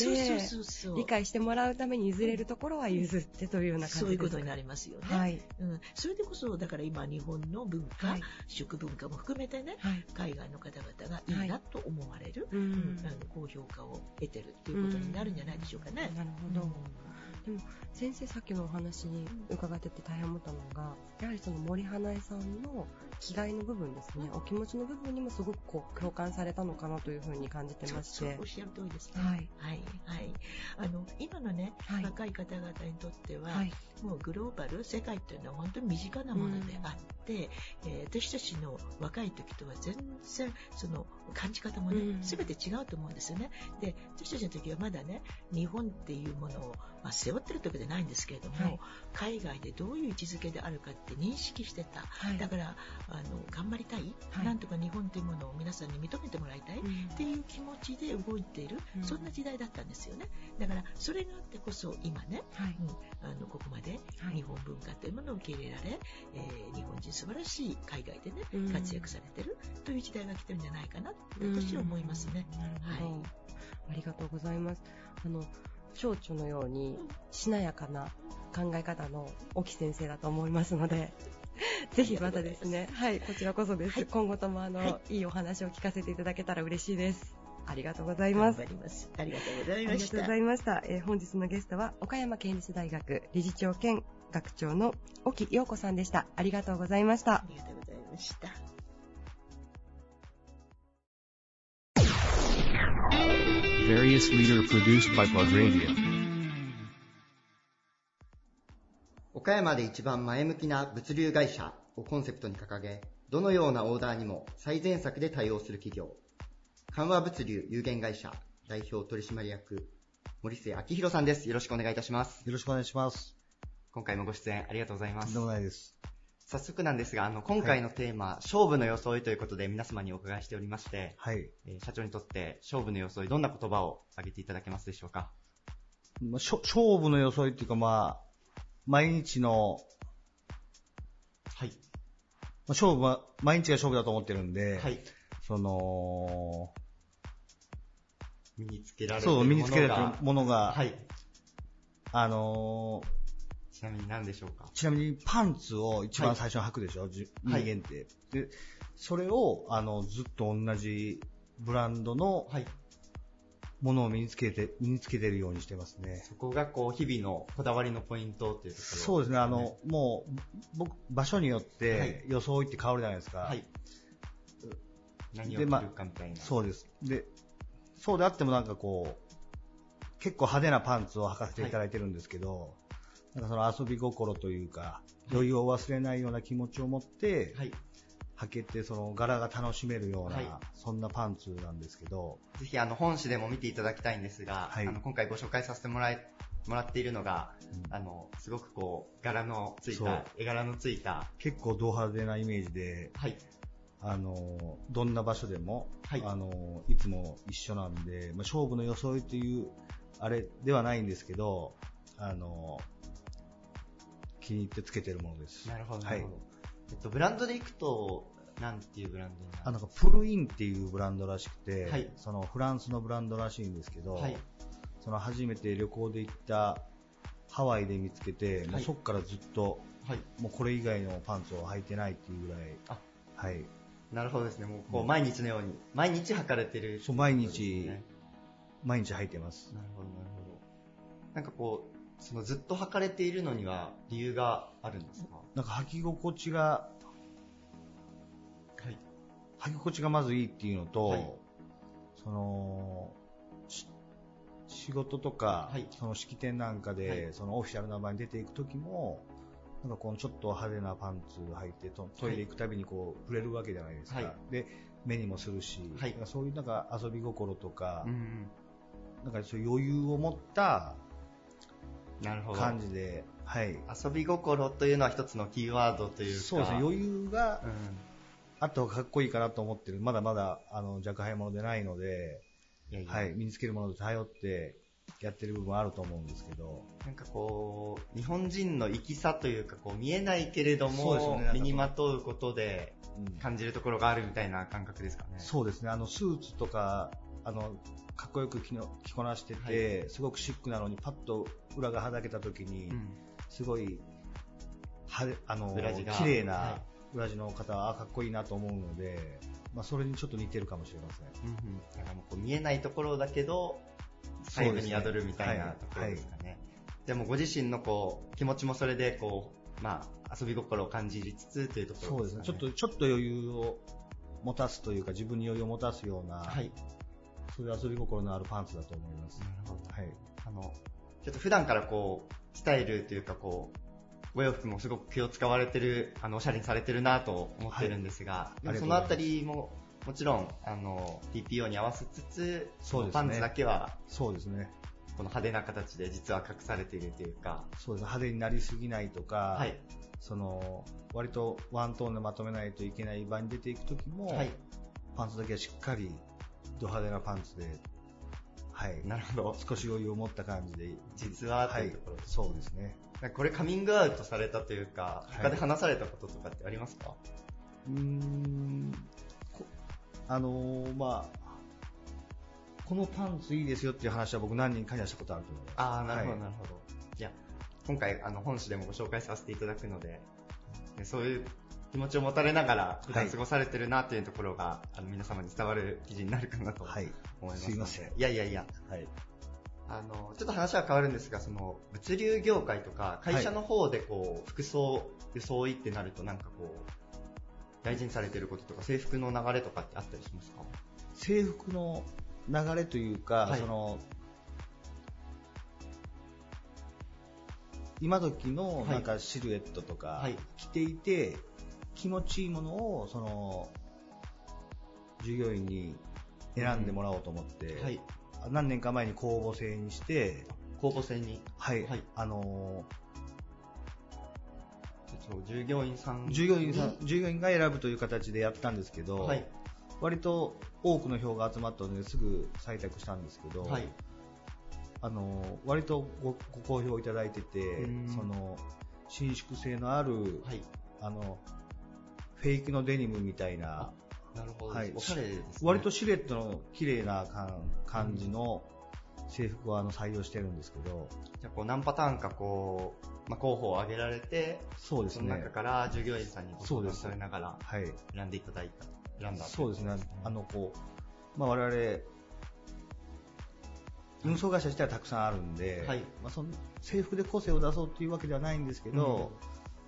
理解してもらうために譲れるところは譲ってというような感じです。かそういうことになりますよね。はい。うん、それでこそ、だから今日本の文化、食文化も含めてね、海外の方々がいいなと思われる、うん。うん。あの高評価を得てるということになるんじゃないでしょうかね。なるほど。でも先生さっきのお話に伺ってて大変思ったのがやはりその森花江さんの気概の部分ですねお気持ちの部分にもすごくこう共感されたのかなというふうに感じてましてそうおっしゃる通りですね。はいはい。はい。あの、今のね、若い方々にとっては、はいもうグローバル、世界っていうのは本当に身近なものであって、えー私たちの若い時とは全然、その、感じ方もね、すべて違うと思うんですよね。で、私たちの時はまだね、日本っていうものを、まあ、背負ってる時じゃないんですけれども、はい海外でどういう位置づけであるかって認識してた。だから、あの、頑張りたい、なんとか日本というものを皆さんに認めてもらいたい、っていう気持ちで動いている、そんな時代だったんですよね。だから、それがあってこそ今ね、うん。あのここまで日本文化というものを受け入れられ、えー日本人素晴らしい海外でね、うん。活躍されてるという時代が来てるんじゃないかなって私は思いますね。はい。ありがとうございます。あの、蝶々のようにしなやかな考え方の沖先生だと思いますので、<laughs> ぜひまたですね、はい、こちらこそです。今後ともあの、い、いお話を聞かせていただけたら嬉しいです。ありがとうございます。ます。ありがとうございました。ありがとうございました。えー本日のゲストは、岡山県立大学理事長兼学長の沖陽子さんでした。ありがとうございました。ありがとうございました。various leader produced by Bug Radio 岡山で一番前向きな物流会社をコンセプトに掲げ、どのようなオーダーにも最善策で対応する企業、緩和物流有限会社代表取締役、森末明宏さんです。よろしくお願いいたします。よろしくお願いします。今回もご出演ありがとうございます。どうもないです。早速なんですが、あの、今回のテーマ、勝負の装いということで皆様にお伺いしておりまして、はい。えー社長にとって勝負の装い、どんな言葉を挙げていただけますでしょうか？まあ、勝負の装いっていうかまあ、毎日の、はい。まあ、勝負は、毎日が勝負だと思ってるんで、はい。その、身につけられてるものが。そう、身につけられてるものが、はい。あのちなみに何でしょうか？ちなみにパンツを一番最初に履くでしょ、はい間って。で、それを、あの、ずっと同じブランドのはい。ものを身につけて、身につけてるようにしてますね。そこがこう、日々のこだわりのポイントっていうところ、そうですね、あの、もう、僕、場所によっはいて、装いって変わるじゃないですか。はい。何を着るかみたいな。そうです。で、そうであってもなんかこう、結構派手なパンツを履かせていただいてるんですけど、なんかその遊び心というか、余裕を忘れないような気持ちを持って、はい。履けて、その柄が楽しめるような、はい。そんなパンツなんですけど、ぜひあの本誌でも見ていただきたいんですが、はい。あの今回ご紹介させてもらえもらっているのが、あのすごくこう柄のついた絵柄のついた。結構ド派手なイメージで、はい。あの、どんな場所でも、はい。あの、いつも一緒なんで、まあ、勝負の装いという、あれではないんですけど、あの、気に入ってつけてるものです。なるほどなはいえっとブランドでいくとなんていうブランドになるあなんかプルインっていうブランドらしくて、はい。そのフランスのブランドらしいんですけど、はい。その初めて旅行で行ったハワイで見つけて、もうそこからずっと、はい。もうこれ以外のパンツを履いてないっていうぐらい、あ。はい、なるほどですね。もうこう毎日のように毎日履かれてるそう毎そうです日、ね。毎日履いてます。なるほどなるほど。なんかこうそのずっと履かれているのには理由があるんですか？なんか履き心地が、はい。履き心地がまずいいっていうのと、はい。その、し仕事とか、はい。その式典なんかで、はい。そのオフィシャルな場に出ていくときも、なんかこのちょっと派手なパンツ履いてとトイレ行くたびにこう触れるわけじゃないですか。はい。で、目にもするし、はい。そういうなんか遊び心とか、うんうん。なんかそういう余裕を持った感じで、はい。遊び心というのは一つのキーワードというか。そうですね、余裕がうん。あった方がかっこいいかなと思ってる。まだまだ、あの、若輩者でないので、はい、身につけるもので頼ってやってる部分あると思うんですけど、なんかこう、日本人の生きさというか、こう見えないけれども、ね。身にまとうことでうん。感じるところがあるみたいな感覚ですかね。そうですね、あの、スーツとか、あの、かっこよく着の着こなしてて、すごくシックなのに、パッと裏がはだけた時に、うん。すごい、はあの、綺麗はな裏地の方は、あかっこいいなと思うので、まあ、それにちょっと似てるかもしれません。うんうん。だからもうこう見えないところだけど、細部に宿るみたいなところですかね。でもご自身のこう気持ちもそれでこう、まあ、遊び心を感じつつというところそうですね。ちょっと、ちょっと余裕を持たすというか、自分に余裕を持たすような、はい。そういう遊び心のあるパンツだと思います。なるほど。はい。あの、ちょっと普段からこう、スタイルというかこう、お洋服もすごく気を使われてる、あの、おしゃれにされてるなと思ってるんですが、いでもそのあたりも、もちろん、あの、TPO に合わせつつ、そうですねパンツだけは、そうですね。この派手な形で実は隠されているというか、そうですね。派手になりすぎないとか、はい。その、割とワントーンでまとめないといけない場に出ていくときも、はい。パンツだけはしっかり、ド派手なパンツで、はい。なるほど。少し余裕を持った感じで、実はいいうところ、そうですね。これカミングアウトされたというか、はい他で話されたこととかってありますか、うーん、こあのーまあ、このパンツいいですよっていう話は僕何人かにはしたことあると思います。ああ、なるほど、はいなるほど。いや、今回、あの、本誌でもご紹介させていただくので、ねそういう気持ちを持たれながら、普段過ごされてるなというところが、あの、皆様に伝わる記事になるかなと思います。すいません。いやいやいや。はい。あの、ちょっと話は変わるんですが、その、物流業界とか、会社の方でこう、服装、装いってなると、なんかこう、大事にされてることとか、制服の流れとかってあったりしますか？制服の流れというか、はい。その、今時のなんかシルエットとか着ていて、気持ちいいものをその従業員に選んでもらおうと思って、はい。何年か前に公募制にして、公募制に。はい、はい。あのそう従業員さん。従業員さん従業員が選ぶという形でやったんですけど、はい。割と多くの票が集まったのですぐ採択したんですけど、はい。あの割とごご好評いただいててうん、その伸縮性のある、はい。あのフェイクのデニムみたいな、なるほど。はい、おしゃれですね。割とシルエットの綺麗な感感じの制服をあの採用してるんですけど、じゃあこう何パターンかこう、まあ、候補を挙げられて、そうですね。の中から従業員さんにご相談されながらはい。選んでいただいた、選んだそうですね、あのこう、まあ、我々運送会社自体はたくさんあるんで、はい。まあ、その制服で個性を出そうというわけではないんですけど、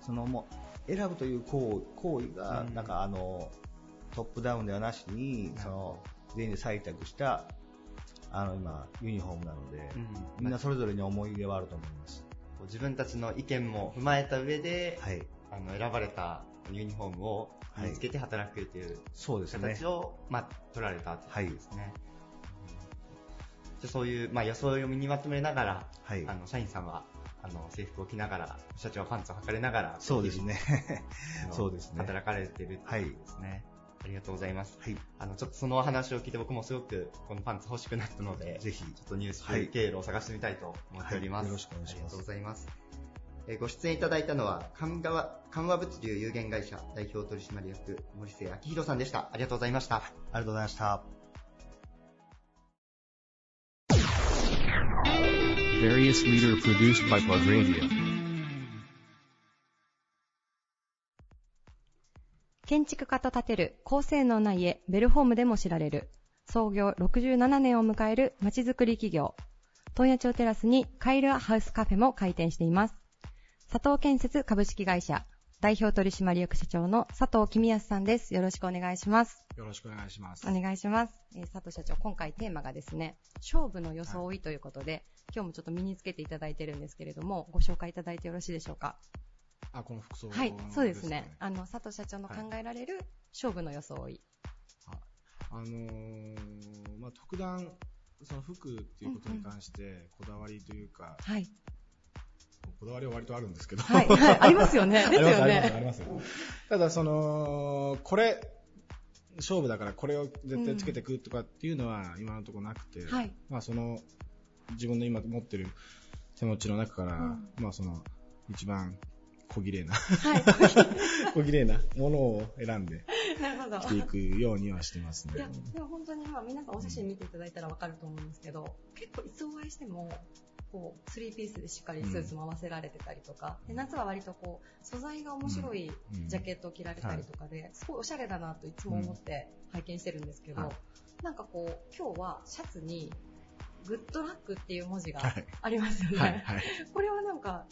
そのもう選ぶという行為行為が、うん。なんかあのトップダウンではなしに、その全員で採択したあの今、ユニフォームなので、うん。みんなそれぞれに思い入れはあると思います。自分たちの意見も踏まえた上で、はい。あの選ばれたユニフォームを身につけて働くというそうですね。形を、まあ、取られたということですね。じゃあそういう、まあ、予想を身にまとめながら、あの社員さんはあの制服を着ながら、社長はパンツを履かれながら、そうですねそうですね働かれてるっていうことですね。ありがとうございます。あの、ちょっとそのお話を聞いて僕もすごくこのパンツ欲しくなったので、ぜひ、ちょっと入手はい経路を探してみたいと思っております。はいよろしくお願いしますありがとうございます。えーご出演いただいたのは、緩和緩和物流有限会社代表取締役、森瀬明宏さんでした。ありがとうございました。ありがとうございました。Various leader produced by Plug Radio. 建築家と建てる高性能な家、ベルホームでも知られる、創業67年を迎える街づくり企業。問屋町テラスにカイルアハウスカフェも開店しています。佐藤建設株式会社、代表取締役社長の佐藤公康さんです。よろしくお願いします。よろしくお願いします。お願いします。えー佐藤社長、今回テーマがですね、勝負の装いということで、今日もちょっと身につけていただいてるんですけれども、ご紹介いただいてよろしいでしょうか？あ、この服装はい、そうですね。あの、佐藤社長の考えられる勝負の装い。あのーまあ、特段、その服っていうことに関して、こだわりというか、はい。こだわりは割とあるんですけど。はいはいありますよね <laughs> ありますですよねありますありますよただ、その、これ、勝負だからこれを絶対つけてくとかっていうのは今のところなくて、はいまあその、自分の今持ってる手持ちの中から、うん。まあその、一番小綺麗な、はい。<laughs> 小綺麗なものを選んで <laughs> 着ていくようにはしてますね。い。や、でも本当にまあ皆さんお写真見ていただいたらわかると思うんですけど、結構いつお会いしても、こう、スリーピースでしっかりスーツも合わせられてたりとか、で夏は割とこう、素材が面白いうん。ジャケットを着られたりとかで、すごいおしゃれだなといつも思って拝見してるんですけど、はい。なんかこう、今日はシャツに、グッドラックっていう文字がはいありますよね。はいはいこれはなんか、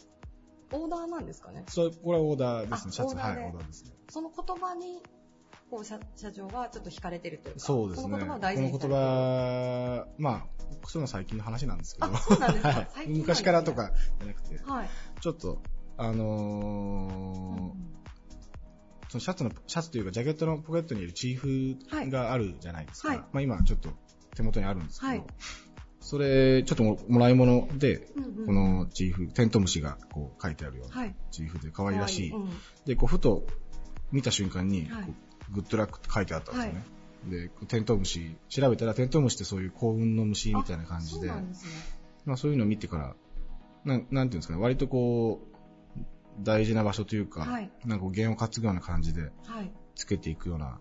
オーダーなんですかね？そう、これはオーダーですあね。シャツ、はい、オーダーですね。その言葉に、こう社社長がちょっと惹かれてるというか、そうですね。その言葉を大事にさこの言葉、まあ、そういうのは最近の話なんですけど。あそうなんですか？<laughs> はいね昔からとかじゃなくて、はい。ちょっと、あのーそのシャツの、シャツというかジャケットのポケットにいるチーフがあるじゃないですか。はいまあ今ちょっと手元にあるんですけど、はいそれ、ちょっとももらい物で、うんうんこのチーフ、テントウムシがこう書いてあるようなはい。チーフで可愛らしい。可愛いうんで、こうふと見た瞬間に、はいグッドラックって書いてあったんですよね。で、テントウムシ、調べたらテントウムシってそういう幸運の虫みたいな感じで、そうなんですね。まあそういうのを見てから、なん、なんていうんですかね、割とこう、大事な場所というか、はいなんか弦を担ぐような感じではい。つけていくような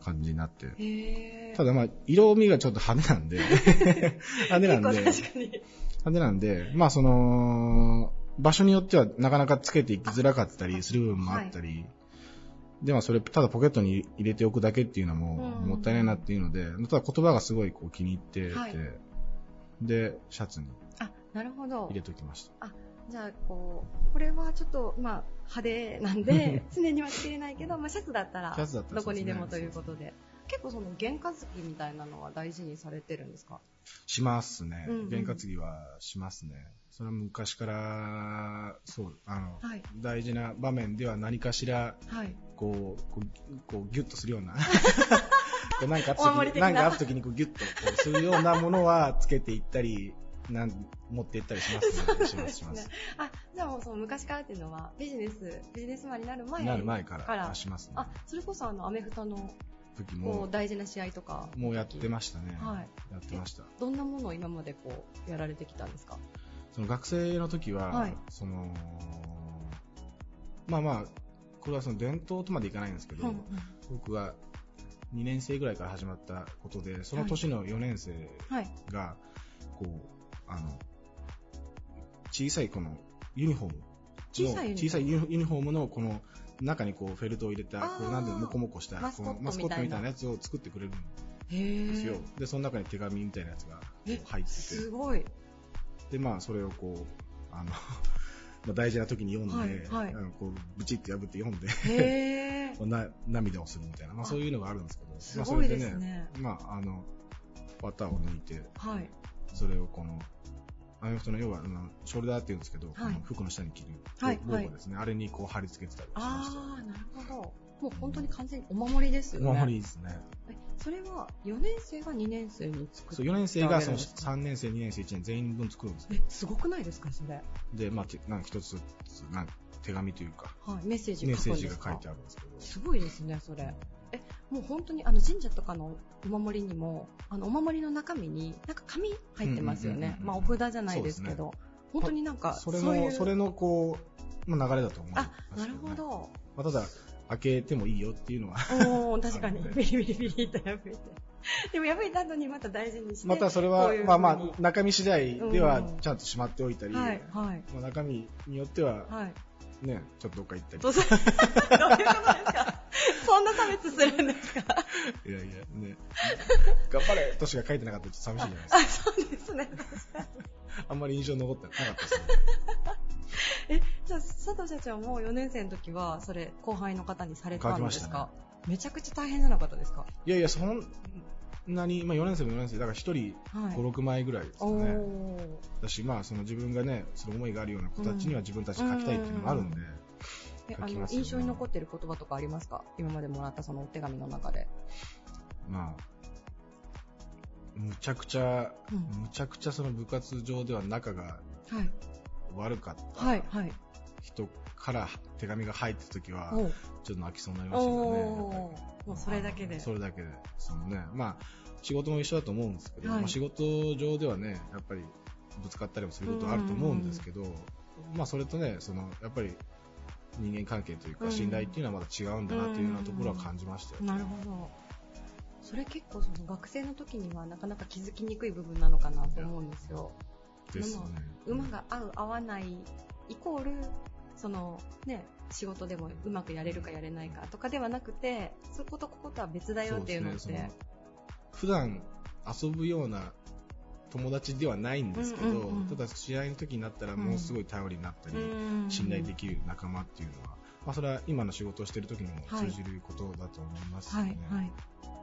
感じになって。ただまあ、色味がちょっと派手なんで、<laughs> 派手なんで。派手なんで、まあその、場所によってはなかなかつけていきづらかったりする部分もあったり、でもそれただポケットに入れておくだけっていうのもうん。もったいないなっていうので、ただ言葉がすごいこう気に入ってて、はい。で、シャツにあ、なるほど。入。れときました。あ、じゃあ、こう、これはちょっと、まあ、派手なんで、<laughs> 常には着れないけど、まあ、シャツだったら、どこにでもということで。結構その、験担ぎみたいなのは大事にされてるんですか？しますねうんうん。験担ぎはしますね。それは昔から、そう、あの、はい大事な場面では何かしら、はい。こう、こう、こうギュッとするような、<laughs> こうなんかあった時に、なんかあった時にこうギュッとこうするようなものはつけていったり、なん持っていったりしま <laughs> すね。します、します。あ、じゃあもうその昔からっていうのは、ビジネス、ビジネスマンになる前なる前からしますねあ、それこそあの、アメフトの、時こもう、、大事な試合とか。もうやってましたね。はい。やってました。どんなものを今までこう、やられてきたんですか？その学生の時は、はいその、まあまあ、これはその伝統とまでいかないんですけど、うんうん僕が2年生ぐらいから始まったことで、その年の4年生はい。が、こう、あの、小さいこのユニフォームの。小さいユニフォーム？小さいユニフォームのこの中にこうフェルトを入れた、こうなんでモコモコしたマスコットこのマスコットみみたいなやつを作ってくれるんへですよー。で、その中に手紙みたいなやつがえ入ってて。すごい。で、まあ、それをこう、あの、<laughs> まあ大事な時に読んで、はいはいあのこうブチって破って読んで、<laughs> な涙をするみたいな、まあ、そういうのがあるんですけど、まあ、そすごいれでね、ですね。まあ、あの、綿を抜いて、はい。それをこの、アメフトの要は、あのショルダーって言うんですけど、はいこの服の下に着る、はいロゴですね、あれにこう貼り付けてたりしました。あー、なるほど。もう本当に完全にお守りですよね。お守りですね。えそれは4年生が2年生に作ってそう4年生がそのあげるんですか？3年生、2年生、1年全員分作るんですえ、すごくないですか、それ？で、まあ、てなんか一つずつなんか手紙というか、はい、メッセージメッセージが書いてあるんですけど、すごいですね、それ。え、もう本当にあの神社とかのお守りにも、あのお守りの中身になんか紙入ってますよね。まあお札じゃないですけど、本当になんかそれそういうの、それのこう、まあ、流れだと思う。あ、なるほど。まあ、ただ、開けてもいいよっていうのは。おー、確かに。ビリビリビリっと破いて。でも破いた後にまた大事にして。またそれはまあまあ中身次第ではうんちゃんとしまっておいたり、はい、はい。まあ、中身によっては、はい。ね、ちょっとどっか行ったり。どうぞどういうことですか？<laughs> そんな差別するんですか？いやいや、ね。頑張れとしか書いてなかったらちょっと寂しいじゃないですか。あ、そうですね。<laughs> あんまり印象残ってなかったですね。<laughs> え、じゃあ、佐藤社長も4年生の時は、それ、後輩の方にされたんです書きか、めちゃくちゃ大変じゃなかったですか？いやいや、そんなに、まあ4年生も4年生、だから1人はい5、6枚ぐらいですおよね。ー。だし、まあその自分がね、その思いがあるような子たちには自分たち書きたいっていうのもあるんで、え、あの、書きますよね印象に残ってる言葉とかありますか？今までもらったそのお手紙の中で。まあ、むちゃくちゃ、うんむちゃくちゃその部活上では仲がはい。悪かったはい、はい。人から手紙が入った時はちょっと泣きそうになりましたけどね。もうそれだけで。それだけで。そのね、まあ、仕事も一緒だと思うんですけど、はいまあ、仕事上ではね、やっぱりぶつかったりもすることあると思うんですけど、まあそれとね、その、やっぱり人間関係といううんか信頼っていうのはまた違うんだなっていうようなところは感じましたよ。なるほど。それ結構その学生の時にはなかなか気づきにくい部分なのかなと思うんですよ。ですね。でも馬が合う合わないイコール、そのね、仕事でもうまくやれるかやれないかとかではなくて、そことこことは別だよっていうのって。ね普段遊ぶような友達ではないんですけど、うんうんうん。ただ試合の時になったらものすごい頼りになったり、うん。信頼できる仲間っていうのは、まあ、それは今の仕事をしている時にも通じることだと思いますよね。はいはい。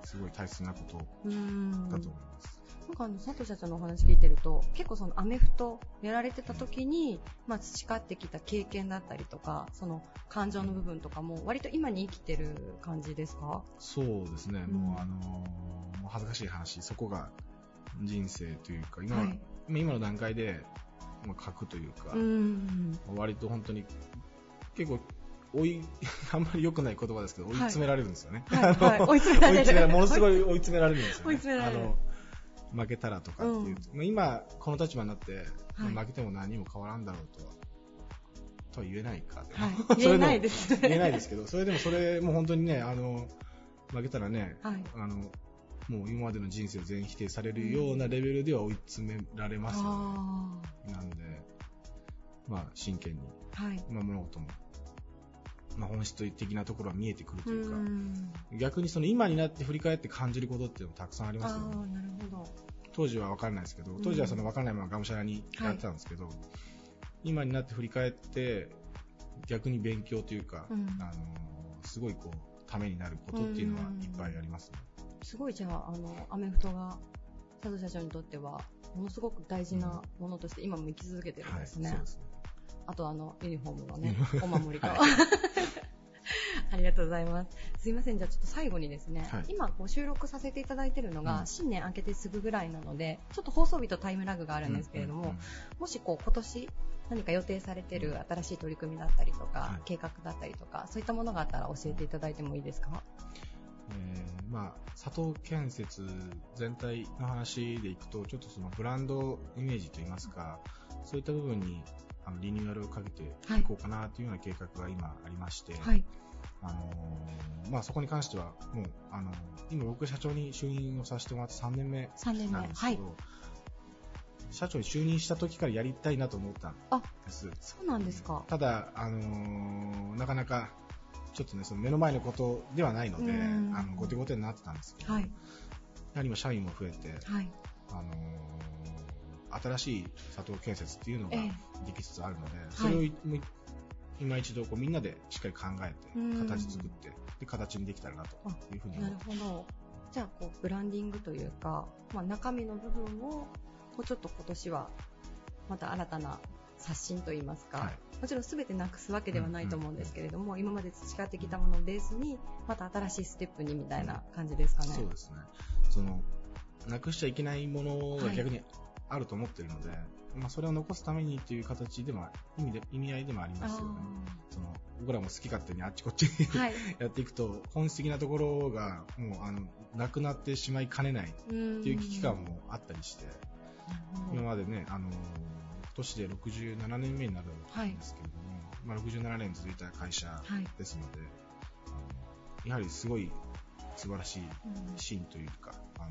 すごい大切なことうんだと思います。なんかあの佐藤社長のお話聞いてると結構そのアメフトやられてた時に、まあ、培ってきた経験だったりとかその感情の部分とかも割と今に生きてる感じですか？そうですね、うん。もうあの恥ずかしい話、そこが人生というか、今,、はい。今の段階で、まあ、書くというか、うん割と本当に結構追い、<laughs> あんまり良くない言葉ですけど、追い詰められるんですよね。はいはい。あの追い詰められる。ものすごい追い詰められるんですよ、ね。追い詰められる。負けたらとかっていう。まあ今、この立場になって、まあはい負けても何も変わらんだろうとは、とは言えないか。はい。<laughs> 言えないですね。言えないですけど、それでもそれ、もう本当にね、あの、負けたらね、はい。あの、もう今までの人生を全否定されるようなレベルでは追い詰められますよね。あなんで、まあ真剣に、はい。まあ物事も、まあ本質的なところは見えてくるとーいうか、ん。逆にその今になって振り返って感じることっていうのもたくさんありあますよね。ーなるほど。当時は分からないですけど、当時はその分からないままがむしゃらにやってたんですけど、今になって振り返って、逆に勉強というか、うん。あのすごいこう、ためになることっていうのはいっぱいありますね。すごいじゃああのアメフトが佐藤社長にとってはものすごく大事なものとして今も生き続けてるんですね。はいすね。あとあの、ユニフォームのねお守りと。はい。<laughs> ありがとうございます。すいません、じゃあちょっと最後にですね、はい。今こう収録させていただいてるのが、うん。新年明けてすぐぐらいなので、ちょっと放送日とタイムラグがあるんですけれども、うんうんうん。もしこう今年何か予定されてる新しい取り組みだったりとか、はい。計画だったりとか、そういったものがあったら教えていただいてもいいですか？えーまあ、佐藤建設全体の話でいくと、ちょっとそのブランドイメージといいますか、そういった部分にあのリニューアルをかけていこうかなというような計画が今ありまして、はい。あのーまあ、そこに関しては、もう、あの今僕社長に就任をさせてもらって3年目3年目なんですけど、社長に就任した時からやりたいなと思ったんです。そうなんですか。ただ、あのーなかなか、ちょっとね、その目の前のことではないので、うんあの、後手後手になってたんですけど、はい。やはり今社員も増えて、はい。あのー新しい佐藤建設っていうのがえできつつあるので、それをいもう今一度こうみんなでしっかり考えうんて、形作って、で、形にできたらなというふうに思なってるほど。じゃあ、こう、ブランディングというか、まあ、中身の部分を、もうちょっと今年は、また新たな刷新といいますか、もちろん全てなくすわけではないと思うんですけれども、今まで培ってきたものをベースに、また新しいステップにみたいな感じですかね。そうですね。その、なくしちゃいけないものが逆にあると思ってるので、まあ、それを残すためにという形でも、意味で、意味合いでもありますよね。その、僕らも好き勝手にあっちこっちに、はい。<laughs> やっていくと、本質的なところが、もう、あの、なくなってしまいかねないっていう危機感もあったりして、今までね、あの、今年で67年目になるんですけれども、まあ、67年続いた会社ですので、あのやはりすごい素晴らしいシーンというか、あの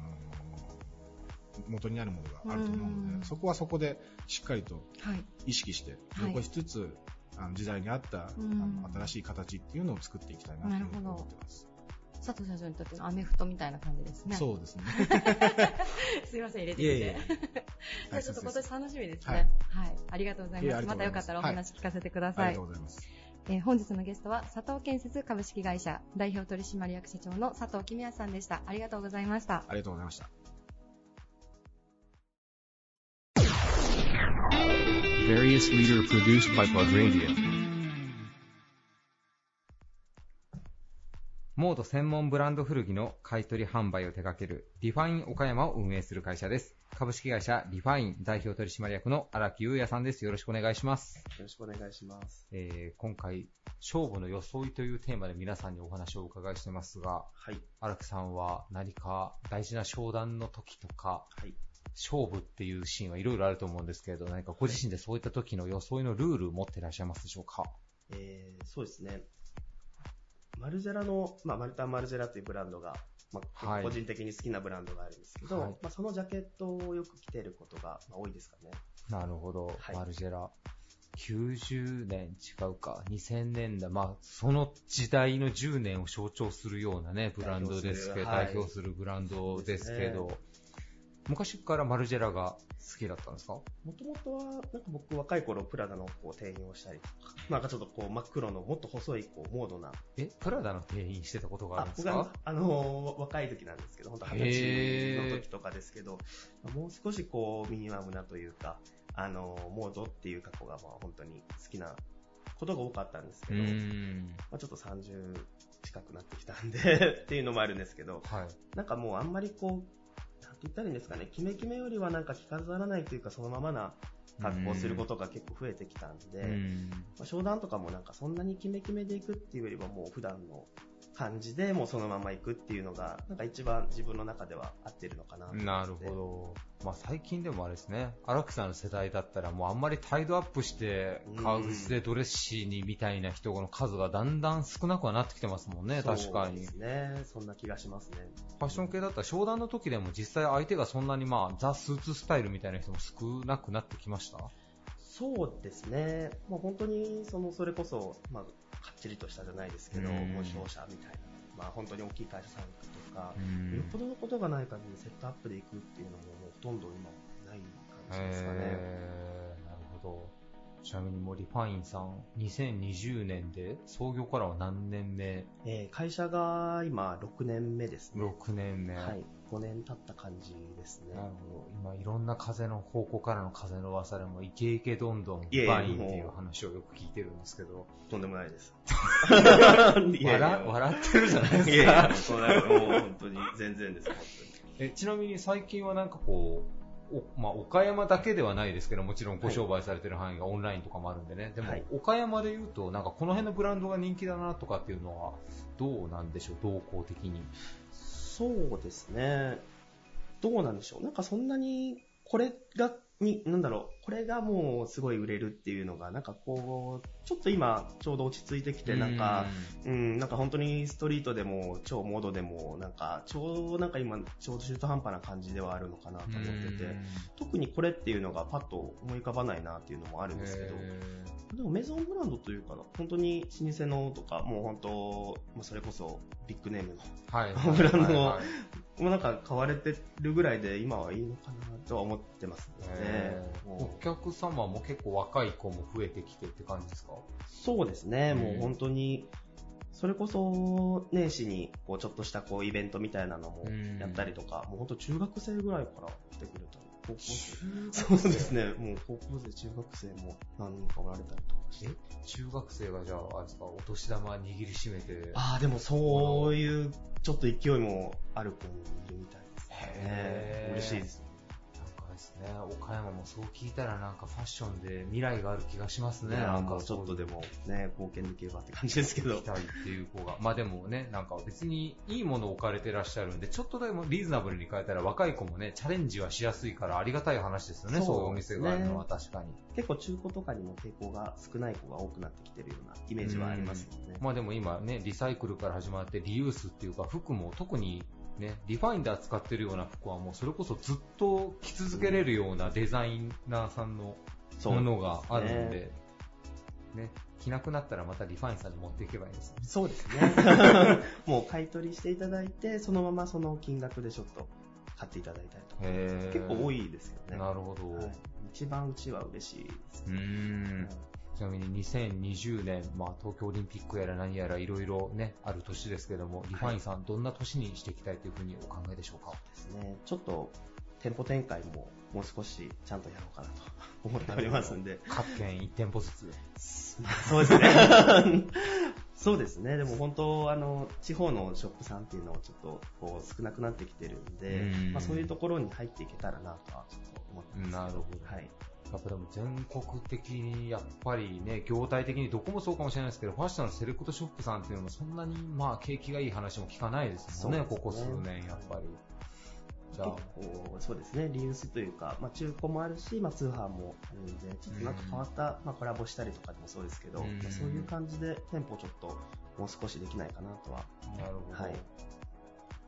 元になるものがあると思うので、うん。そこはそこでしっかりとはい。意識してはい。残しつつ、あの時代に合った、うん。あの新しい形っていうのを作っていきたいなと思ってます。佐藤社長にとってのアメフトみたいな感じですね。そうですね <laughs> <laughs> すいません、入れてきて。いえいえじゃあちょっと今年楽しみですね。ははいい。ありがとうございます。またよかったらお話聞かせてください。ありがとうございます。えー本日のゲストは佐藤建設株式会社代表取締役社長の佐藤公康さんでした。ありがとうございました。ありがとうございました。Various leader produced by Plug Radio. モード専門ブランド古着の買い取り販売を手掛けるリファイン岡山を運営する会社です。株式会社リファイン代表取締役の荒木優也さんです。よろしくお願いします。よろしくお願いします。えー今回、勝負の装いというテーマで皆さんにお話をお伺いしてますが、はい。荒木さんは何か大事な商談の時とか、勝負っていうシーンはいろいろあると思うんですけれど、何かご自身でそういった時の装いのルールを持っていらっしゃいますでしょうか？えーそうですね。マルジェラの、まあ、マルタンマルジェラというブランドが、まあ、はい。個人的に好きなブランドがあるんですけど、はい。まあ、そのジャケットをよく着てることが、まあ、多いですかね。なるほど、マルジェラ。90年違うか、2000年代、まあ、その時代の10年を象徴するようなね、ブランドですけど、代表するはいブランドですけど、昔からマルジェラが好きだったんですか？もともとは、なんか僕若い頃プラダのこう店員をしたりとか、なんかちょっとこう真っ黒のもっと細いこうモードな。え、プラダの店員してたことがあるんですか？あのー若い時なんですけど、本当二十歳の時とかですけど、もう少しこうミニマムなというか、あのーモードっていう格好がまあ本当に好きなことが多かったんですけど、まあ、ちょっと30近くなってきたんで <laughs> っていうのもあるんですけど、はい。なんかもうあんまりこう、言ったらいいんですかね、キメキメよりはなんか着飾らないというかそのままな格好をすることが結構増えてきたんで、うん。まあ、商談とかもなんかそんなにキメキメでいくっていうよりはもう普段の感じでもうそのまま行くっていうのが、なんか一番自分の中では合ってるのかななるほど。まあ最近でもあれですね、荒木さんの世代だったらもうあんまりタイドアップして、革靴でドレッシーにみたいな人の数がだんだん少なくはなってきてますもんね、確かに。そうですね。そんな気がしますね。ファッション系だったら商談の時でも実際相手がそんなにまあザ・スーツスタイルみたいな人も少なくなってきました？そうですね。もう本当に、その、それこそ、まあ、かっちりとしたじゃないですけど、うんもう商社みたいな、まあ本当に大きい会社さんとか、うんよっぽどのことがない限りセットアップでいくっていうのももうほとんど今ない感じですかね。えー、なるほど。ちなみにもうリファインさん、2020年で創業からは何年目？えー会社が今6年目ですね。6年目。はい。5年経った感じですね。なるほど。今いろんな風の方向からの風の噂でもイケイケどんどんいやいやリファインっていう話をよく聞いてるんですけど。とんでもないです。笑 <laughs> 笑ってるじゃないですか。いやいや、そんなもう本当に全然です、本 <laughs> えちなみに最近はなんかこう、おまあ、岡山だけではないですけど、もちろんご商売されてる範囲がオンラインとかもあるんでね、でも、はい岡山で言うと、なんかこの辺のブランドが人気だなとかっていうのは、どうなんでしょう、動向的に。そうですね。どうなんでしょう。なんかそんなに、これが、に、なんだろう、これがもうすごい売れるっていうのが、なんかこう、ちょっと今、ちょうど落ち着いてきて、なんか、うん、なんか本当にストリートでも、超モードでも、なんか、ちょうどなんか今、ちょうど中途半端な感じではあるのかなと思ってて、特にこれっていうのがパッと思い浮かばないなっていうのもあるんですけど、でもメゾンブランドというかな、本当に老舗のとか、もう本当、まあそれこそビッグネームの、はい。<laughs> ブランドの、はいはもうなんか買われてるぐらいで今はいいのかなとは思ってますね。えーお客様も結構若い子も増えてきてって感じですか？そうですね、うんもう本当に、それこそ年始にこうちょっとしたこうイベントみたいなのもやったりとか、もう本当中学生ぐらいから来てくれたり高校生そうですね、<laughs> もう高校生、中学生も何人かおられたりとかして。中学生がじゃあ、あれですか、お年玉握りしめて。ああ、でもそういうちょっと勢いもある子もいるみたいですね。嬉しいです。ですね、岡山もそう聞いたらなんかファッションで未来がある気がしますね。ね、ななんんかかちょっとでもね、貢献できればって感じですけど。期待っていう子が。まあでもね、なんか別にいいものを置かれてらっしゃるんで、ちょっとでもリーズナブルに変えたら若い子もね、チャレンジはしやすいからありがたい話ですよね、そういうお店があるのは確かに。結構中古とかにも抵抗が少ない子が多くなってきてるようなイメージはありますよね。まあでも今ね、リサイクルから始まってリユースっていうか服も特にね、リファインで扱ってるような服はもうそれこそずっと着続けれるようなデザイナーさんのものがあるんで、ね、着なくなったらまたリファインさんに持っていけばいいですね。そうですね。<laughs> もう買い取りしていただいて、そのままその金額でちょっと買っていただいたりとか。結構多いですよね。なるほどはい一番うちは嬉しいですうーんちなみに2020年、まあ、東京オリンピックやら何やらいろいろね、ある年ですけども、リファインさん、どんな年にしていきたいというふうにお考えでしょうか？ですね。ちょっと店舗展開ももう少しちゃんとやろうかなと <laughs> 思っておりますんで。各県1店舗ずつ。そうですね。<laughs> そうですね。でも本当、あの、地方のショップさんっていうのはちょっとこう少なくなってきてるんで、うんまあ、そういうところに入っていけたらなとはちょっと思ってます。なるほど。はい。やっぱでも全国的にやっぱりね、業態的にどこもそうかもしれないですけど、ファッションのセレクトショップさんっていうのもそんなにまあ景気がいい話も聞かないですもんね、ねここ数年やっぱり。じゃあ、結構そうですね、リユースというか、まあ、中古もあるし、まあ、通販もあるんで、ちょっとなんか変わった、まあ、コラボしたりとかでもそうですけど、うんまあそういう感じで店舗ちょっともう少しできないかなとは。なるほど。はい。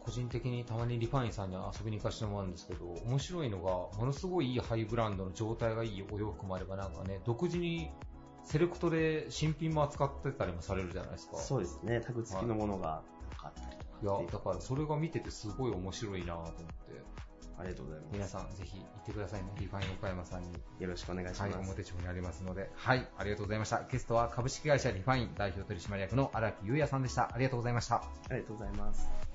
個人的にたまにリファインさんに遊びに行かせてもらうんですけど、面白いのが、ものすごいいいハイブランドの状態がいいお洋服もあれば、なんかね、独自にセレクトで新品も扱ってたりもされるじゃないですか。そうですね、タグ付きのものがなんかあったりとか。いや、だからそれが見ててすごい面白いなと思って。ありがとうございます。皆さんぜひ行ってくださいね。リファイン岡山さんに。よろしくお願いします。はい、表町にありますので。はい、ありがとうございました。ゲストは株式会社リファイン代表取締役の荒木優也さんでした。ありがとうございました。ありがとうございます。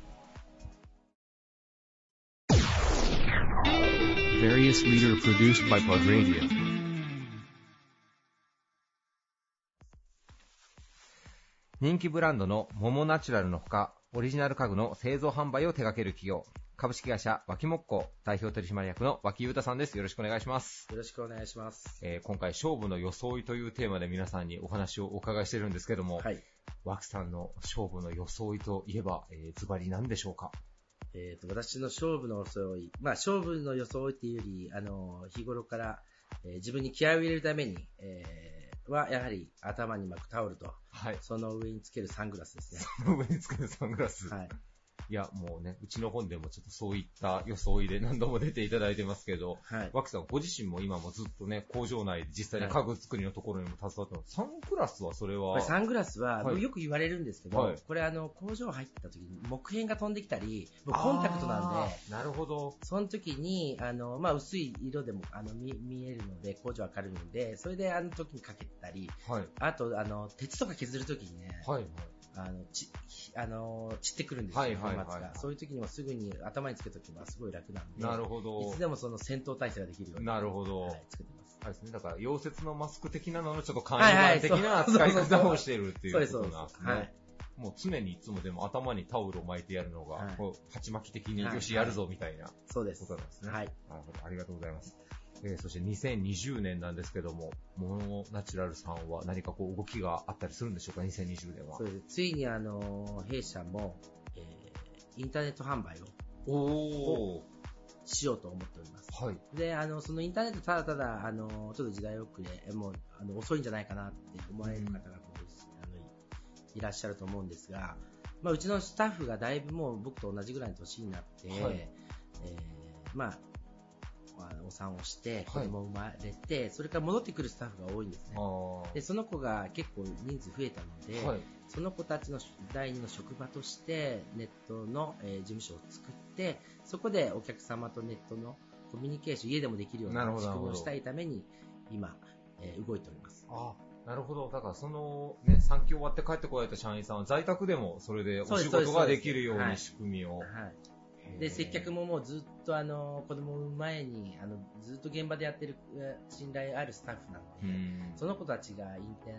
Various leader produced by Plug Radio. 人気ブランドのモモナチュラルのほか、オリジナル家具の製造販売を手掛ける企業、株式会社脇木工代表取締役の脇優太さんです。よろしくお願いします。よろしくお願いします。えー今回勝負の装いというテーマで皆さんにお話をお伺いしてるんですけども、脇さんの勝負の装いといえば、えーズバリ何でしょうかえっ、と、私の勝負の装い、まあ、勝負の装いっていうより、あの、日頃から、えー自分に気合を入れるために、えーは、やはり頭に巻くタオルと、はい。その上につけるサングラスですね。その上につけるサングラス。はい。いや、もうね、うちの本でもちょっとそういった装いで何度も出ていただいてますけど、はい。脇さんご自身も今もずっとね、工場内で実際に家具作りのところにも携わってます。サングラスはそれは？サングラスは、はいよく言われるんですけど、はいこれあの、工場入った時に木片が飛んできたり、僕コンタクトなんあで、ーなるほど。その時に、あの、まあ、薄い色でも、あの、見、見えるので、工場明るいので、それであの時にかけたり、はい。あと、あの、鉄とか削る時にね、はい。あの、ち、あの、散ってくるんですよ、はいはいはい粉末がそういう時にもすぐに頭につけとけばすごい楽なんで、なるほどいつでもその戦闘態勢ができるように。なるほど。はい、作ってます。あれですね。だから、溶接のマスク的なののちょっと簡はいはい易版的な扱い方をしてるっていうことなんですそうですね。もう常にいつもでも頭にタオルを巻いてやるのが、はいこう、鉢巻き的にはいよしやるぞみたいなそうです。ことなんですね。はい。なるほど。ありがとうございます。えーそして2020年なんですけども、モノナチュラルさんは何かこう動きがあったりするんでしょうか、2020年は。そうです。ついにあの、弊社も、えーインターネット販売を、おしようと思っております。はい。で、あの、そのインターネットただただ、あの、ちょっと時代遅れ、もう、あの、遅いんじゃないかなって思われる方が、あの、いらっしゃると思うんですが、まあ、うちのスタッフがだいぶもう僕と同じぐらいの年になって、はいえーまあ、まあお産をして、子はい供生まれて、それから戻ってくるスタッフが多いんですね。で、その子が結構人数増えたので、はいその子たちの第二の職場として、ネットの、えー事務所を作って、そこでお客様とネットのコミュニケーション、家でもできるような仕組みをしたいために、今、えー動いております。あなるほど。だからその、ね、産休終わって帰ってこられた社員さんは在宅でもそれでお仕事ができるように仕組みを。はい。で、接客ももうずっとあの、子供を産む前に、あの、ずっと現場でやってるえー信頼あるスタッフなので、うん。その子たちがインテ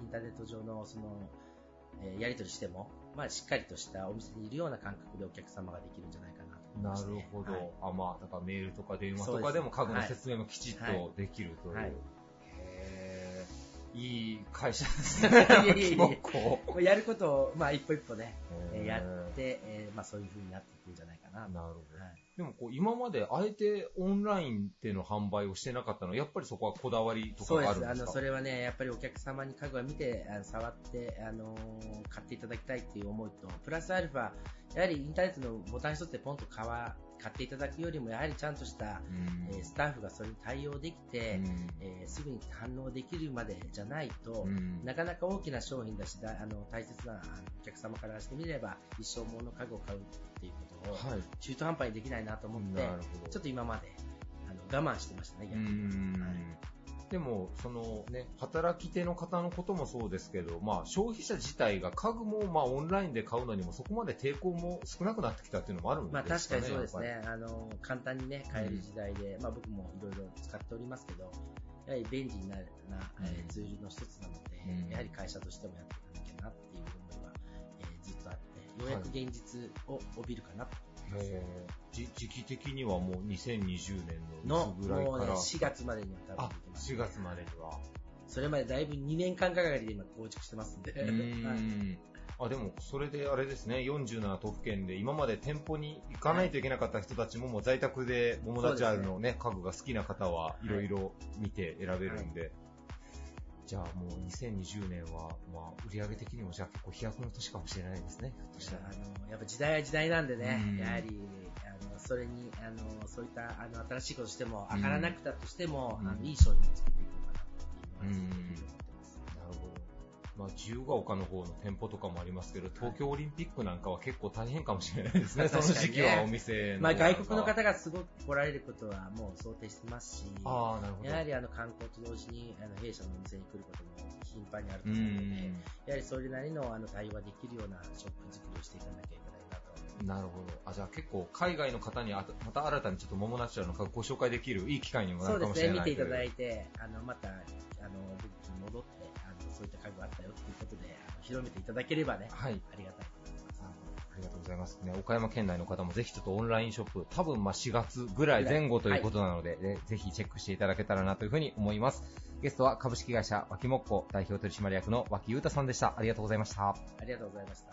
インターネット上のその、えーやり取りしても、まあしっかりとしたお店にいるような感覚でお客様ができるんじゃないかなと思いまなす、ね。るほど。はい。あ、まあ、だからメールとか電話とかでも家具の説明もきちっとできるという。はい。はいいい会社ですね。<laughs> いやいやることを、まあ一歩一歩ね、やって、えーまあそういう風になっていくんじゃないかな。なるほど。でもこう今まであえてオンラインでの販売をしてなかったのは、やっぱりそこはこだわりとかそうです。あの、があるんですかそれはね、やっぱりお客様に家具を見て、あの触って、あのー買っていただきたいっていう思いと、プラスアルファ、やはりインターネットのボタン一つでポンと買わ、買っていただくよりも、やはりちゃんとした、えースタッフがそれに対応できて、えーすぐに反応できるまでじゃないと、うん。なかなか大きな商品だし、だあの大切なお客様からしてみれば、一生もの家具を買うっていうことを、はい。中途半端にできないなと思ってなるほど、ちょっと今まであの我慢してましたね、う逆に。んでも、そのね、働き手の方のこともそうですけど、まあ、消費者自体が家具も、まあ、オンラインで買うのにも、そこまで抵抗も少なくなってきたっていうのもあるんですかね。まあ確かにそうですね。あの、簡単にね、買える時代で、まあ僕もいろいろ使っておりますけど、やはり便利になるな、えーツールの一つなので、うんやはり会社としてもやっていかなきゃなっていう思いは、えーずっとあって、ようやく現実を帯びるかなと思います。へーじ時期的にはもう2020年ののいつぐらいもうね、から。4月までには多分あ、4月までには。それまでだいぶ2年間がかりで今構築してますんで。はいんあでも、それであれですね、47都府県で今まで店舗に行かないといけなかった人たちも、もう在宅でモモダチャールのね、家具が好きな方はいろいろ見て選べるんで、じゃあもう2020年は、まあ、売上的にもじゃあ結構飛躍の年かもしれないですね、ひょっとしたら。あの、やっぱ時代は時代なんでね、うんやはり、あの、それに、あの、そういった、あの、新しいことしても、上がらなくたとしても、うんあの、いい商品を作っていこうかなっていうのは、うん。まあ、自由が丘の方の店舗とかもありますけど、東京オリンピックなんかは結構大変かもしれないですね、<laughs> その時期はお店の。まあ外国の方がすごく来られることはもう想定してますし、あーなるほどやはりあの観光と同時にあの弊社のお店に来ることも頻繁にあるとう思うので、ん。やはりそれなりのあの対応ができるようなショップ作りをしていかなきゃいけないなと。なるほど。あ、じゃあ結構海外の方にあたまた新たにちょっとモモナチュラルのご紹介できるいい機会にもなるかもしれそうですね、ない見ていただいて、あの、また、あの、僕に戻って、そういった家具があったよっていうことで、広めていただければね、はい。ありがたいと思います。ありがとうございます。ね、岡山県内の方もぜひちょっとオンラインショップ、多分まあ4月ぐらい前後ということなので、ねぜひチェックしていただけたらなというふうに思います。ゲストは株式会社脇もっこ代表取締役の脇裕太さんでした。ありがとうございました。ありがとうございました。